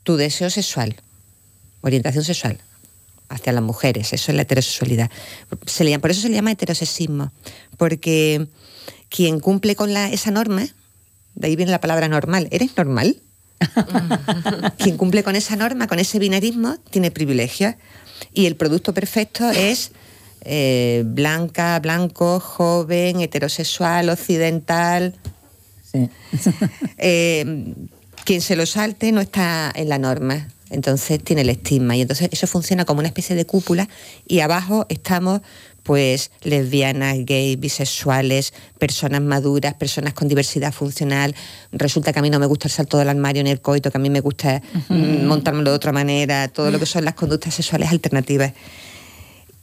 tu deseo sexual, orientación sexual hacia las mujeres, eso es la heterosexualidad. Se le por eso se le llama heterosexismo, porque quien cumple con la, esa norma, de ahí viene la palabra normal, ¿eres normal? quien cumple con esa norma, con ese binarismo, tiene privilegios. Y el producto perfecto es eh, blanca, blanco, joven, heterosexual, occidental. Eh, quien se lo salte no está en la norma, entonces tiene el estigma. Y entonces eso funciona como una especie de cúpula y abajo estamos pues lesbianas, gays, bisexuales, personas maduras, personas con diversidad funcional. Resulta que a mí no me gusta el salto del armario ni el coito, que a mí me gusta mm, montármelo de otra manera, todo lo que son las conductas sexuales alternativas.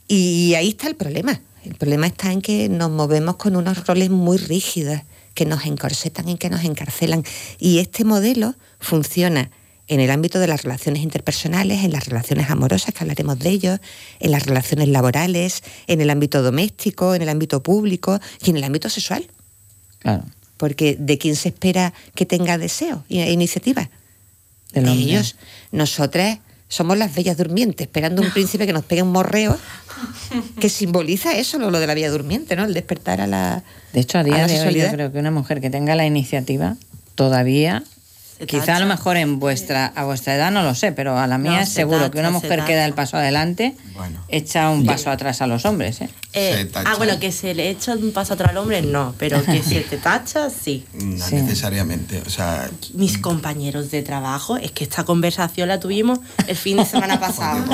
Y ahí está el problema. El problema está en que nos movemos con unos roles muy rígidos, que nos encorsetan y que nos encarcelan. Y este modelo funciona en el ámbito de las relaciones interpersonales, en las relaciones amorosas, que hablaremos de ello, en las relaciones laborales, en el ámbito doméstico, en el ámbito público y en el ámbito sexual. Claro. Porque de quién se espera que tenga deseo e iniciativa. Del de hombre. ellos. Nosotras somos las bellas durmientes, esperando un príncipe que nos pegue un morreo que simboliza eso, lo, de la bella durmiente, ¿no? El despertar a la. De hecho, a día de hoy yo creo que una mujer que tenga la iniciativa todavía Quizá a lo mejor en vuestra, a vuestra edad no lo sé, pero a la mía No, seguro que una mujer que da el paso adelante Bueno. echa un paso atrás a los hombres. ¿eh? Eh, ah, bueno, que se le echa un paso atrás al hombre, no, pero que se te tacha, sí. No Sí. necesariamente. O sea, Mis compañeros de trabajo, es que esta conversación la tuvimos el fin de semana pasado.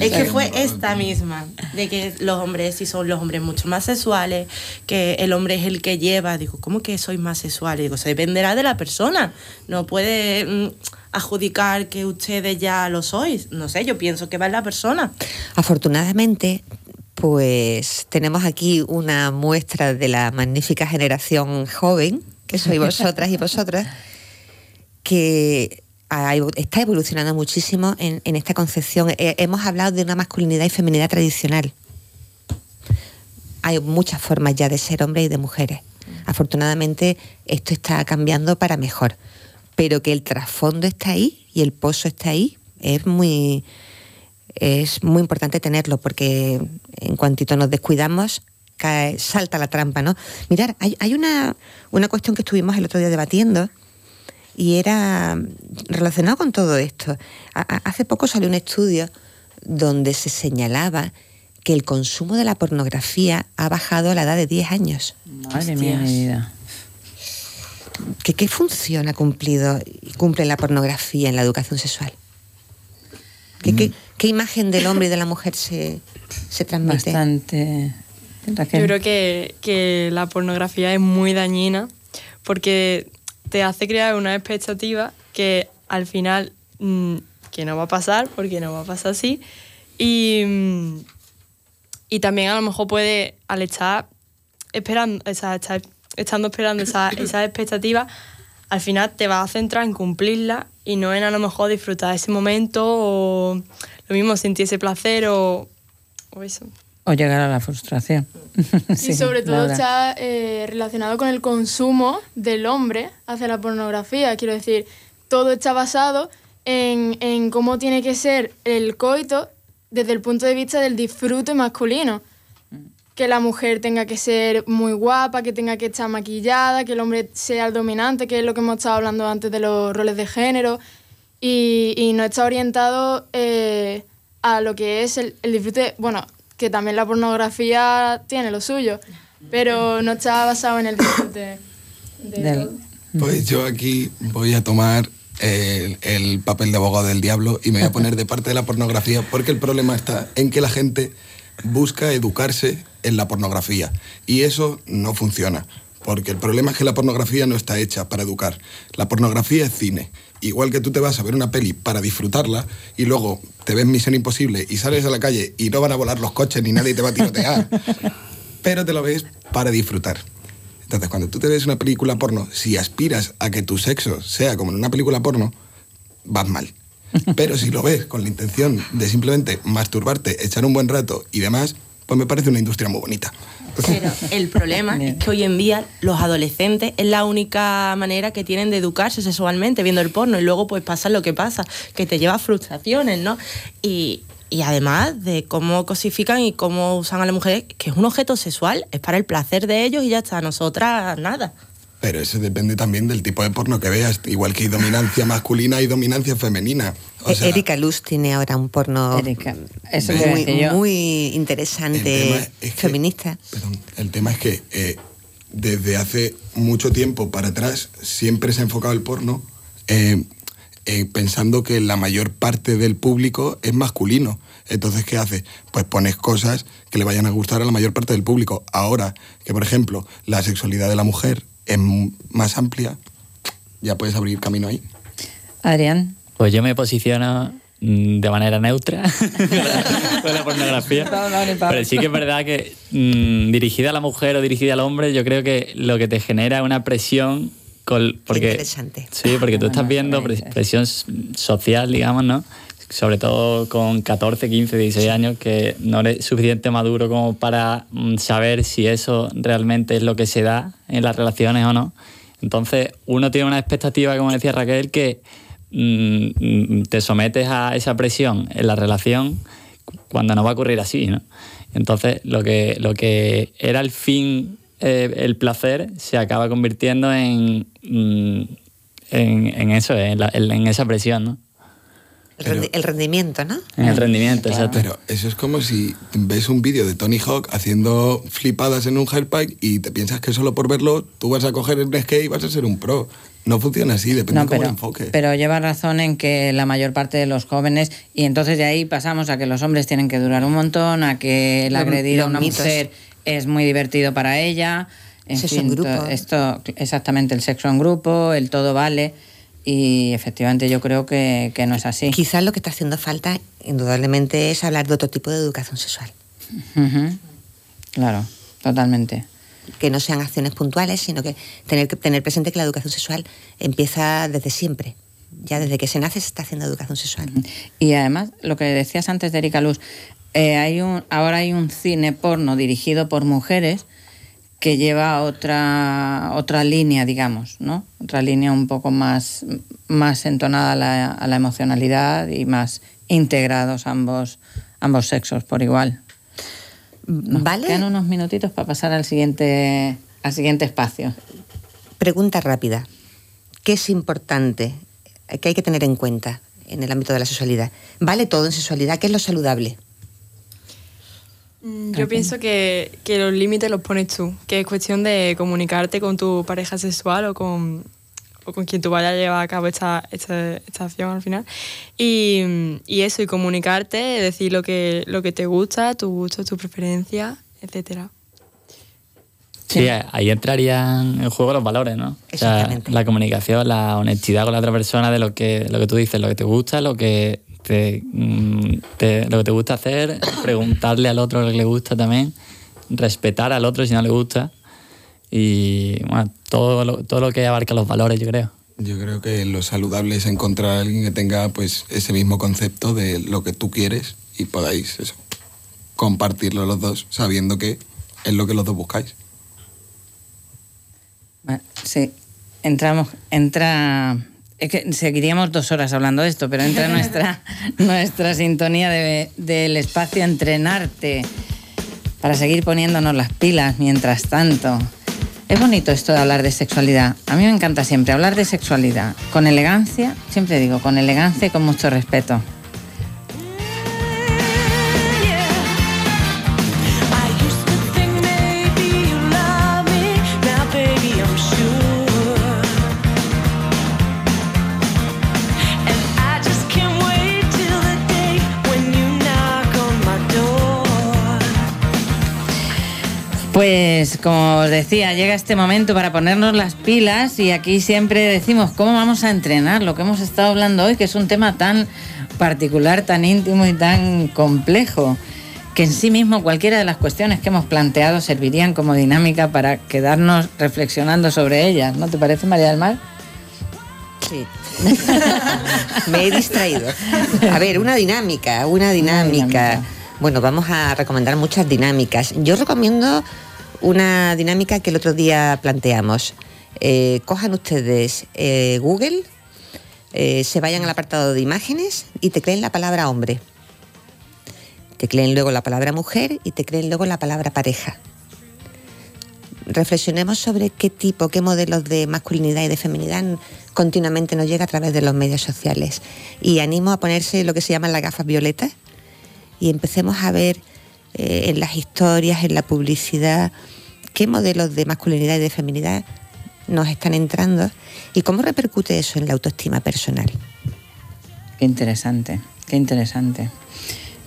Es que fue esta misma, de que los hombres sí son los hombres mucho más sexuales, que el hombre es el que lleva. Digo, ¿cómo que sois más sexuales? Digo, se dependerá de la persona. No puede mm, adjudicar que ustedes ya lo sois. No sé, yo pienso que va en la persona. Afortunadamente, pues tenemos aquí una muestra de la magnífica generación joven, que sois vosotras y vosotras, que está evolucionando muchísimo en, esta concepción. Eh, hemos hablado de una masculinidad y feminidad tradicional. Hay muchas formas ya de ser hombre y de mujeres. Afortunadamente, esto está cambiando para mejor. Pero que el trasfondo está ahí y el pozo está ahí, es muy, es muy importante tenerlo porque en cuantito nos descuidamos, cae, salta la trampa, ¿no? Mirar, hay, hay una, una cuestión que estuvimos el otro día debatiendo y era relacionado con todo esto. A- a- hace poco salió un estudio donde se señalaba que el consumo de la pornografía ha bajado a la edad de 10 años. Madre mía, mi vida. ¿Qué, qué función ha cumplido y cumple la pornografía en la educación sexual? ¿Qué, qué- qué imagen del hombre y de la mujer se, se transmite? Bastante. Raquel. Yo creo que, que la pornografía es muy dañina porque te hace crear una expectativa que al final mm, que no va a pasar porque no va a pasar así y, mm, y también a lo mejor puede al estar esperando, o sea, estar- estando esperando esa, esa expectativa al final te vas a centrar en cumplirla y no en a lo mejor disfrutar ese momento o lo mismo sentir ese placer o, o eso. O llegar a la frustración. Sí, sobre todo está eh, relacionado con el consumo del hombre hacia la pornografía. Quiero decir, todo está basado en, en cómo tiene que ser el coito desde el punto de vista del disfrute masculino. Que la mujer tenga que ser muy guapa, que tenga que estar maquillada, que el hombre sea el dominante, que es lo que hemos estado hablando antes de los roles de género. Y, y no está orientado eh, a lo que es el, el disfrute, bueno, que también la pornografía tiene lo suyo, pero no está basado en el disfrute de Del- todo. Pues yo aquí voy a tomar el, el papel de abogado del diablo y me voy a poner de parte de la pornografía porque el problema está en que la gente busca educarse en la pornografía y eso no funciona. Porque el problema es que la pornografía no está hecha para educar. La pornografía es cine. Igual que tú te vas a ver una peli para disfrutarla y luego te ves Misión Imposible y sales a la calle y no van a volar los coches ni nadie te va a tirotear. pero te lo ves para disfrutar. Entonces, cuando tú te ves una película porno, si aspiras a que tu sexo sea como en una película porno, vas mal. Pero si lo ves con la intención de simplemente masturbarte, echar un buen rato y demás, pues me parece una industria muy bonita. Pero el problema es que hoy en día los adolescentes es la única manera que tienen de educarse sexualmente viendo el porno y luego pues pasa lo que pasa, que te lleva a frustraciones, ¿no? Y, y además de cómo cosifican y cómo usan a la mujer, que es un objeto sexual, es para el placer de ellos y ya está, nosotras nada. Pero eso depende también del tipo de porno que veas. Igual que hay dominancia masculina y dominancia femenina. O E- sea, Erika Luz tiene ahora un porno Erika, eso muy, muy interesante, tema es que- feminista. Perdón, el tema es que eh, desde hace mucho tiempo para atrás siempre se ha enfocado el porno eh, eh, pensando que la mayor parte del público es masculino. Entonces, ¿qué hace? Pues pones cosas que le vayan a gustar a la mayor parte del público. Ahora que, por ejemplo, la sexualidad de la mujer es m- más amplia, ya puedes abrir camino ahí. Adrián. Pues yo me posiciono mm, de manera neutra con la pornografía. Pero sí que es verdad que mm, dirigida a la mujer o dirigida al hombre, yo creo que lo que te genera es una presión. col- porque, interesante. Sí, porque tú estás Bueno, viendo presión social, digamos, ¿no? Sobre todo con 14, 15, 16 años, que no eres suficiente maduro como para mm, saber si eso realmente es lo que se da en las relaciones o no. Entonces, uno tiene una expectativa, como decía Raquel, que mm, te sometes a esa presión en la relación cuando no va a ocurrir así, ¿no? Entonces, lo que, lo que era el fin, eh, el placer, se acaba convirtiendo en, mm, en, en eso, en- en esa presión, ¿no? El, rendi- el rendimiento, ¿no? En el rendimiento, exacto. Pero eso es como si ves un vídeo de Tony Hawk haciendo flipadas en un highpike y te piensas que solo por verlo tú vas a coger el skate y vas a ser un pro. No funciona así, depende No, de cómo pero, lo enfoques. pero lleva razón en que la mayor parte de los jóvenes, y entonces de ahí pasamos a que los hombres tienen que durar un montón, a que el agredir a una mitos. mujer es muy divertido para ella. En Sexo fin, en grupo. to- esto, exactamente, el sexo en grupo, el todo vale. Y efectivamente yo creo que, que no es así. Quizás lo que está haciendo falta, indudablemente, es hablar de otro tipo de educación sexual. Claro, totalmente. Que no sean acciones puntuales, sino que tener, que tener presente que la educación sexual empieza desde siempre. Ya desde que se nace se está haciendo educación sexual. Y además, lo que decías antes de Erika Luz, eh, hay un, ahora hay un cine porno dirigido por mujeres que lleva otra, otra línea, digamos, ¿no? Otra línea un poco más, más entonada a la, a la emocionalidad y más integrados ambos, ambos sexos por igual. Nos ¿Vale? Quedan unos minutitos para pasar al siguiente, al siguiente espacio. Pregunta rápida. ¿Qué es importante? ¿Qué hay que tener en cuenta en el ámbito de la sexualidad? ¿Vale todo en sexualidad? ¿Qué es lo saludable? Mm, Yo pienso que, que los límites los pones tú, que es cuestión de comunicarte con tu pareja sexual o con, o con quien tú vayas a llevar a cabo esta, esta, esta acción al final. Y, y eso, y comunicarte, decir lo que, lo que te gusta, tu gusto, tu preferencia, etcétera. Sí, ahí entrarían en juego los valores, ¿no? O sea, Exactamente. la comunicación, la honestidad con la otra persona de lo que, lo que tú dices, lo que te gusta, lo que te, mm, te- lo que te gusta hacer, preguntarle al otro lo que le gusta también, respetar al otro si no le gusta y bueno, todo lo, todo lo que abarca los valores, yo creo. Yo creo que lo saludable es encontrar a alguien que tenga pues ese mismo concepto de lo que tú quieres y podáis eso, compartirlo los dos sabiendo que es lo que los dos buscáis. Bueno, sí, entramos, entra. Es que seguiríamos dos horas hablando de esto, pero entra nuestra, nuestra sintonía de- del espacio entrenarte para seguir poniéndonos las pilas mientras tanto. Es bonito esto de hablar de sexualidad. A mí me encanta siempre hablar de sexualidad. Con elegancia, siempre digo, con elegancia y con mucho respeto. Pues como os decía, llega este momento para ponernos las pilas y aquí siempre decimos cómo vamos a entrenar lo que hemos estado hablando hoy, que es un tema tan particular, tan íntimo y tan complejo, que en sí mismo cualquiera de las cuestiones que hemos planteado servirían como dinámica para quedarnos reflexionando sobre ellas. ¿No te parece, María del Mar? Sí. Me he distraído. A ver, una dinámica, una dinámica. dinámica. Bueno, vamos a recomendar muchas dinámicas. Yo recomiendo una dinámica que el otro día planteamos. Eh, cojan ustedes eh, Google, eh, se vayan al apartado de imágenes y tecleen la palabra hombre. Tecleen luego la palabra mujer y tecleen luego la palabra pareja. Reflexionemos sobre qué tipo, qué modelos de masculinidad y de feminidad continuamente nos llega a través de los medios sociales. Y animo a ponerse lo que se llaman las gafas violetas y empecemos a ver eh, en las historias, en la publicidad, qué modelos de masculinidad y de feminidad nos están entrando y cómo repercute eso en la autoestima personal. Qué interesante, qué interesante.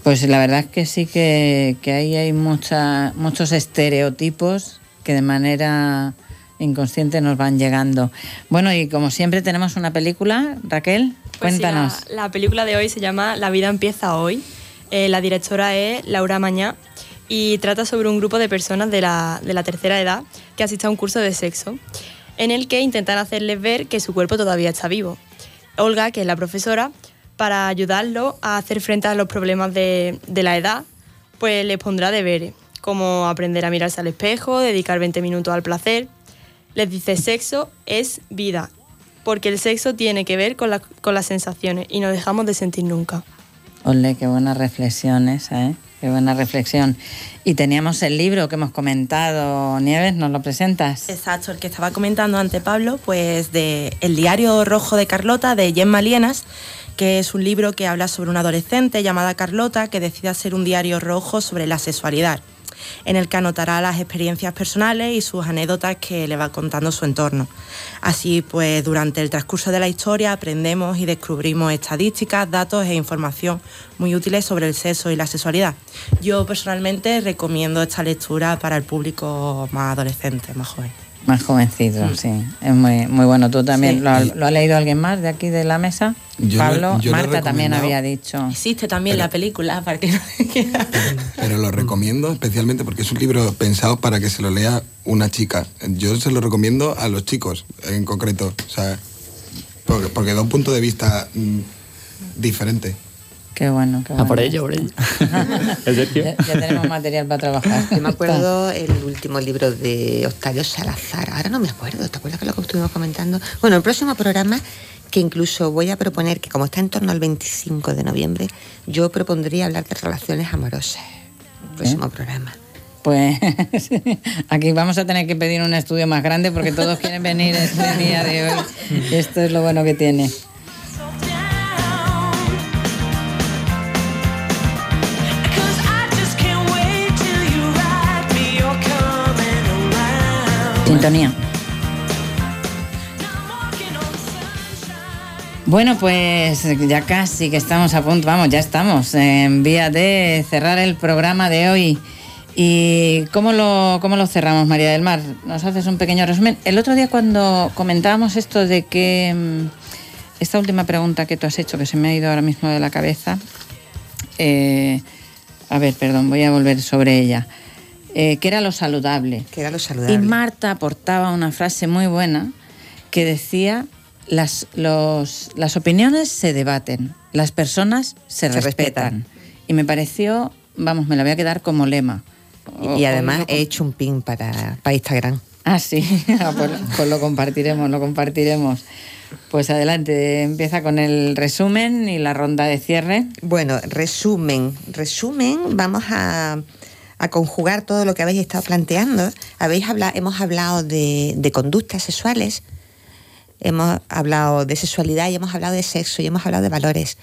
Pues la verdad es que sí que, que ahí hay mucha, muchos estereotipos que de manera inconsciente nos van llegando. Bueno, y como siempre tenemos una película, Raquel, Pues sí, cuéntanos. la, la película de hoy se llama La vida empieza hoy. Eh, la directora es Laura Mañá y trata sobre un grupo de personas de la, de la tercera edad que asisten a un curso de sexo en el que intentan hacerles ver que su cuerpo todavía está vivo. Olga, que es la profesora, para ayudarlo a hacer frente a los problemas de, de la edad, pues les pondrá deberes, como aprender a mirarse al espejo, dedicar 20 minutos al placer. Les dice sexo es vida, porque el sexo tiene que ver con, la- con las sensaciones y no dejamos de sentir nunca. Ole, qué buena reflexión esa, ¿eh? Qué buena reflexión. Y teníamos el libro que hemos comentado, Nieves, ¿nos lo presentas? Exacto, el que estaba comentando ante Pablo, pues de El diario rojo de Carlota, de Gemma Lienas, que es un libro que habla sobre una adolescente llamada Carlota que decide hacer un diario rojo sobre la sexualidad en el que anotará las experiencias personales y sus anécdotas que le va contando su entorno. Así pues, durante el transcurso de la historia aprendemos y descubrimos estadísticas, datos e información muy útiles sobre el sexo y la sexualidad. Yo personalmente recomiendo esta lectura para el público más adolescente, más joven. Más jovencito, sí. Es muy, muy bueno. ¿Tú también ¿lo, ha, leído alguien más de aquí de la mesa? Pablo, Marta también había dicho. Existe también la película para que Pero lo recomiendo especialmente porque es un libro pensado para que se lo lea una chica. Yo se lo recomiendo a los chicos en concreto. O sea, porque, porque da un punto de vista mm, diferente. Qué bueno, qué bueno. A por ello, por ello. ya, tenemos material para trabajar. Yo me acuerdo el último libro de Octavio Salazar. Ahora no me acuerdo, ¿te acuerdas que lo que estuvimos comentando? Bueno, el próximo programa, que incluso voy a proponer, que como está en torno al 25 de noviembre, yo propondría hablar de relaciones amorosas. El próximo ¿Eh? programa. Pues aquí vamos a tener que pedir un estudio más grande porque todos quieren venir este día de hoy. Esto es lo bueno que tiene. Sintonía. Bueno, pues ya casi que estamos a punto, vamos, ya estamos en vía de cerrar el programa de hoy. ¿Y cómo lo, cómo lo cerramos, María del Mar? ¿Nos haces un pequeño resumen? El otro día cuando comentábamos esto de que mm, esta última pregunta que tú has hecho, que se me ha ido ahora mismo de la cabeza, eh, a ver, perdón, voy a volver sobre ella. Eh, que era lo saludable. Que era lo saludable. Y Marta aportaba una frase muy buena que decía, las, las opiniones se debaten, las personas se, respetan. Y me pareció, vamos, me la voy a quedar como lema. y, además he hecho un pin para, para Instagram. Ah, sí, ah, pues, pues, lo compartiremos, lo compartiremos. Pues adelante, empieza con el resumen y la ronda de cierre. Bueno, resumen, resumen, vamos a a conjugar todo lo que habéis estado planteando. Habéis hablado, hemos hablado de, conductas sexuales, hemos hablado de sexualidad y hemos hablado de sexo y hemos hablado de valores.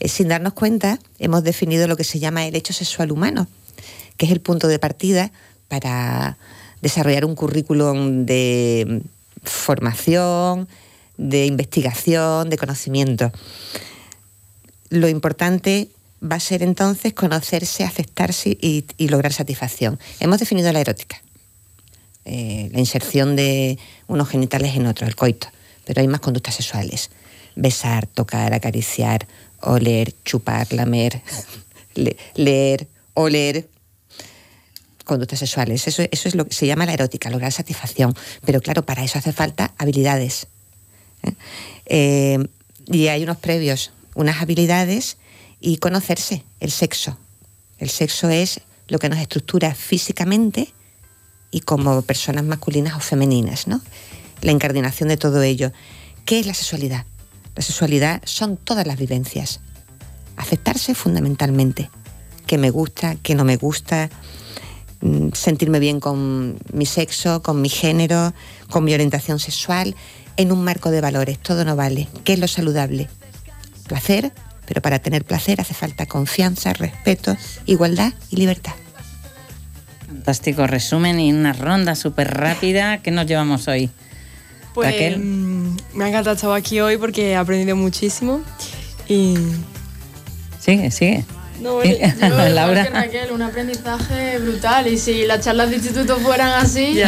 Eh, sin darnos cuenta, hemos definido lo que se llama el hecho sexual humano, que es el punto de partida para desarrollar un currículum de formación, de investigación, de conocimiento. Lo importante va a ser entonces conocerse, aceptarse y, lograr satisfacción. Hemos definido la erótica, eh, la inserción de unos genitales en otros, el coito, pero hay más conductas sexuales. Besar, tocar, acariciar, oler, chupar, lamer, leer, oler, conductas sexuales. Eso, eso, es lo que se llama la erótica, lograr satisfacción. Pero claro, para eso hace falta habilidades. ¿eh? Eh, y hay unos previos, unas habilidades y conocerse, el sexo. El sexo es lo que nos estructura físicamente y como personas masculinas o femeninas, ¿no? La incardinación de todo ello. ¿Qué es la sexualidad? La sexualidad son todas las vivencias. Aceptarse fundamentalmente. ¿Qué me gusta, qué no me gusta, mm, sentirme bien con mi sexo, con mi género, con mi orientación sexual, en un marco de valores. Todo no vale. ¿Qué es lo saludable? Placer, pero para tener placer hace falta confianza, respeto, igualdad y libertad. Fantástico resumen y una ronda súper rápida. ¿Qué nos llevamos hoy? Pues mm, me ha encantado estar aquí hoy porque he aprendido muchísimo y... Sigue, sigue. No, Laura. Raquel, un aprendizaje brutal. Y si las charlas de instituto fueran así.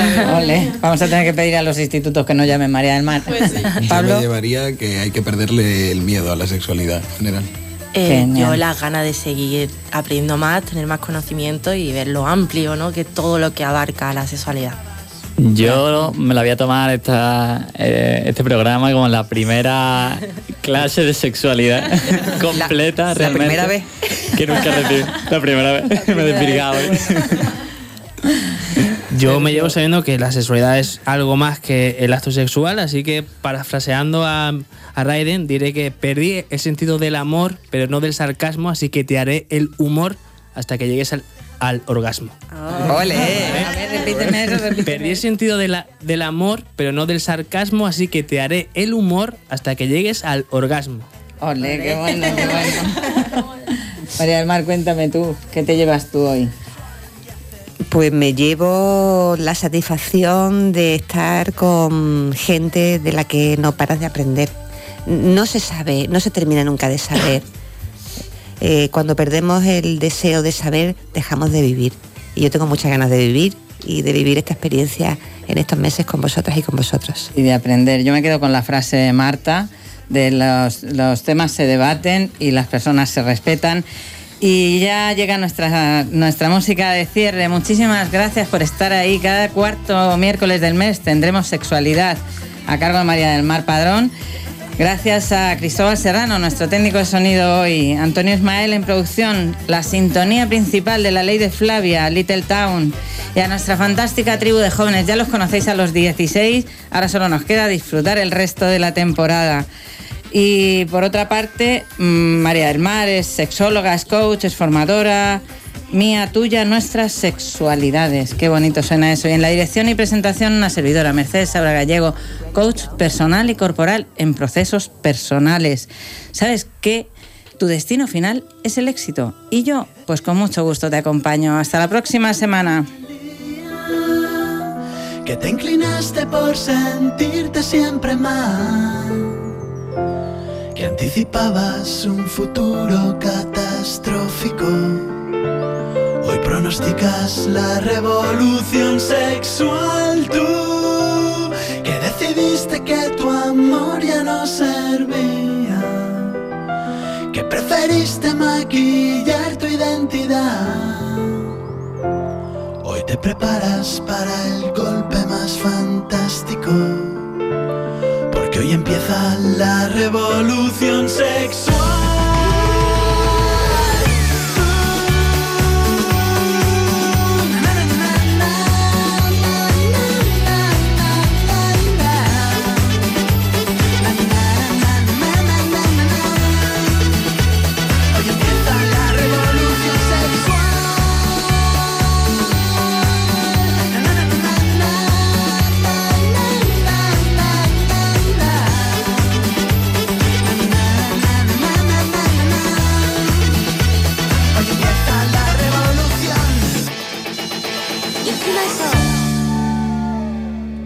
vamos a tener que pedir a los institutos que no llamen María del Mar. Pues Pablo. me llevaría que hay que perderle el miedo a la sexualidad en general. Eh, yo las ganas de seguir aprendiendo más, tener más conocimiento y ver lo amplio ¿no? que todo lo que abarca la sexualidad. Yo me la voy a tomar esta, eh, este programa como la primera clase de sexualidad completa realmente. La primera vez. Que nunca recibí. La primera vez. me he desvirgado. Yo me llevo sabiendo que la sexualidad es algo más que el acto sexual, así que parafraseando a, a Raiden diré que perdí el sentido del amor, pero no del sarcasmo, así que te haré el humor hasta que llegues al, al orgasmo. Ole, a ver, repíteme eso, repíteme. Perdí el sentido de la- del amor, pero no del sarcasmo, así que te haré el humor hasta que llegues al orgasmo. Ole, qué bueno, qué bueno. María del Mar, cuéntame tú, ¿qué te llevas tú hoy? Pues me llevo la satisfacción de estar con gente de la que no paras de aprender. No se sabe, no se termina nunca de saber. Eh, cuando perdemos el deseo de saber, dejamos de vivir. Y yo tengo muchas ganas de vivir y de vivir esta experiencia en estos meses con vosotras y con vosotros. Y de aprender. Yo me quedo con la frase de Marta, de los, los temas se debaten y las personas se respetan. Y ya llega nuestra, nuestra música de cierre. Muchísimas gracias por estar ahí. Cada cuarto miércoles del mes tendremos sexualidad a cargo de María del Mar Padrón. Gracias a Cristóbal Serrano, nuestro técnico de sonido hoy, Antonio Ismael en producción, la sintonía principal de la ley de Flavia, Little Town, y a nuestra fantástica tribu de jóvenes. Ya los conocéis a los 16, ahora solo nos queda disfrutar el resto de la temporada. Y por otra parte, mm, María del Mar es sexóloga, es coach, es formadora. Mía, tuya, nuestras sexualidades. Qué bonito suena eso. Y en la dirección y presentación, una servidora, Mercedes Sabra Gallego, coach personal y corporal en procesos personales. ¿Sabes qué? Tu destino final es el éxito. Y yo, pues con mucho gusto te acompaño. Hasta la próxima semana. que te inclinaste por sentirte siempre mal, que anticipabas un futuro catastrófico. Hoy pronosticas la revolución sexual tú, que decidiste que tu amor ya no servía, que preferiste maquillar tu identidad. Hoy te preparas para el golpe más fantástico. Porque hoy empieza la revolución sexual.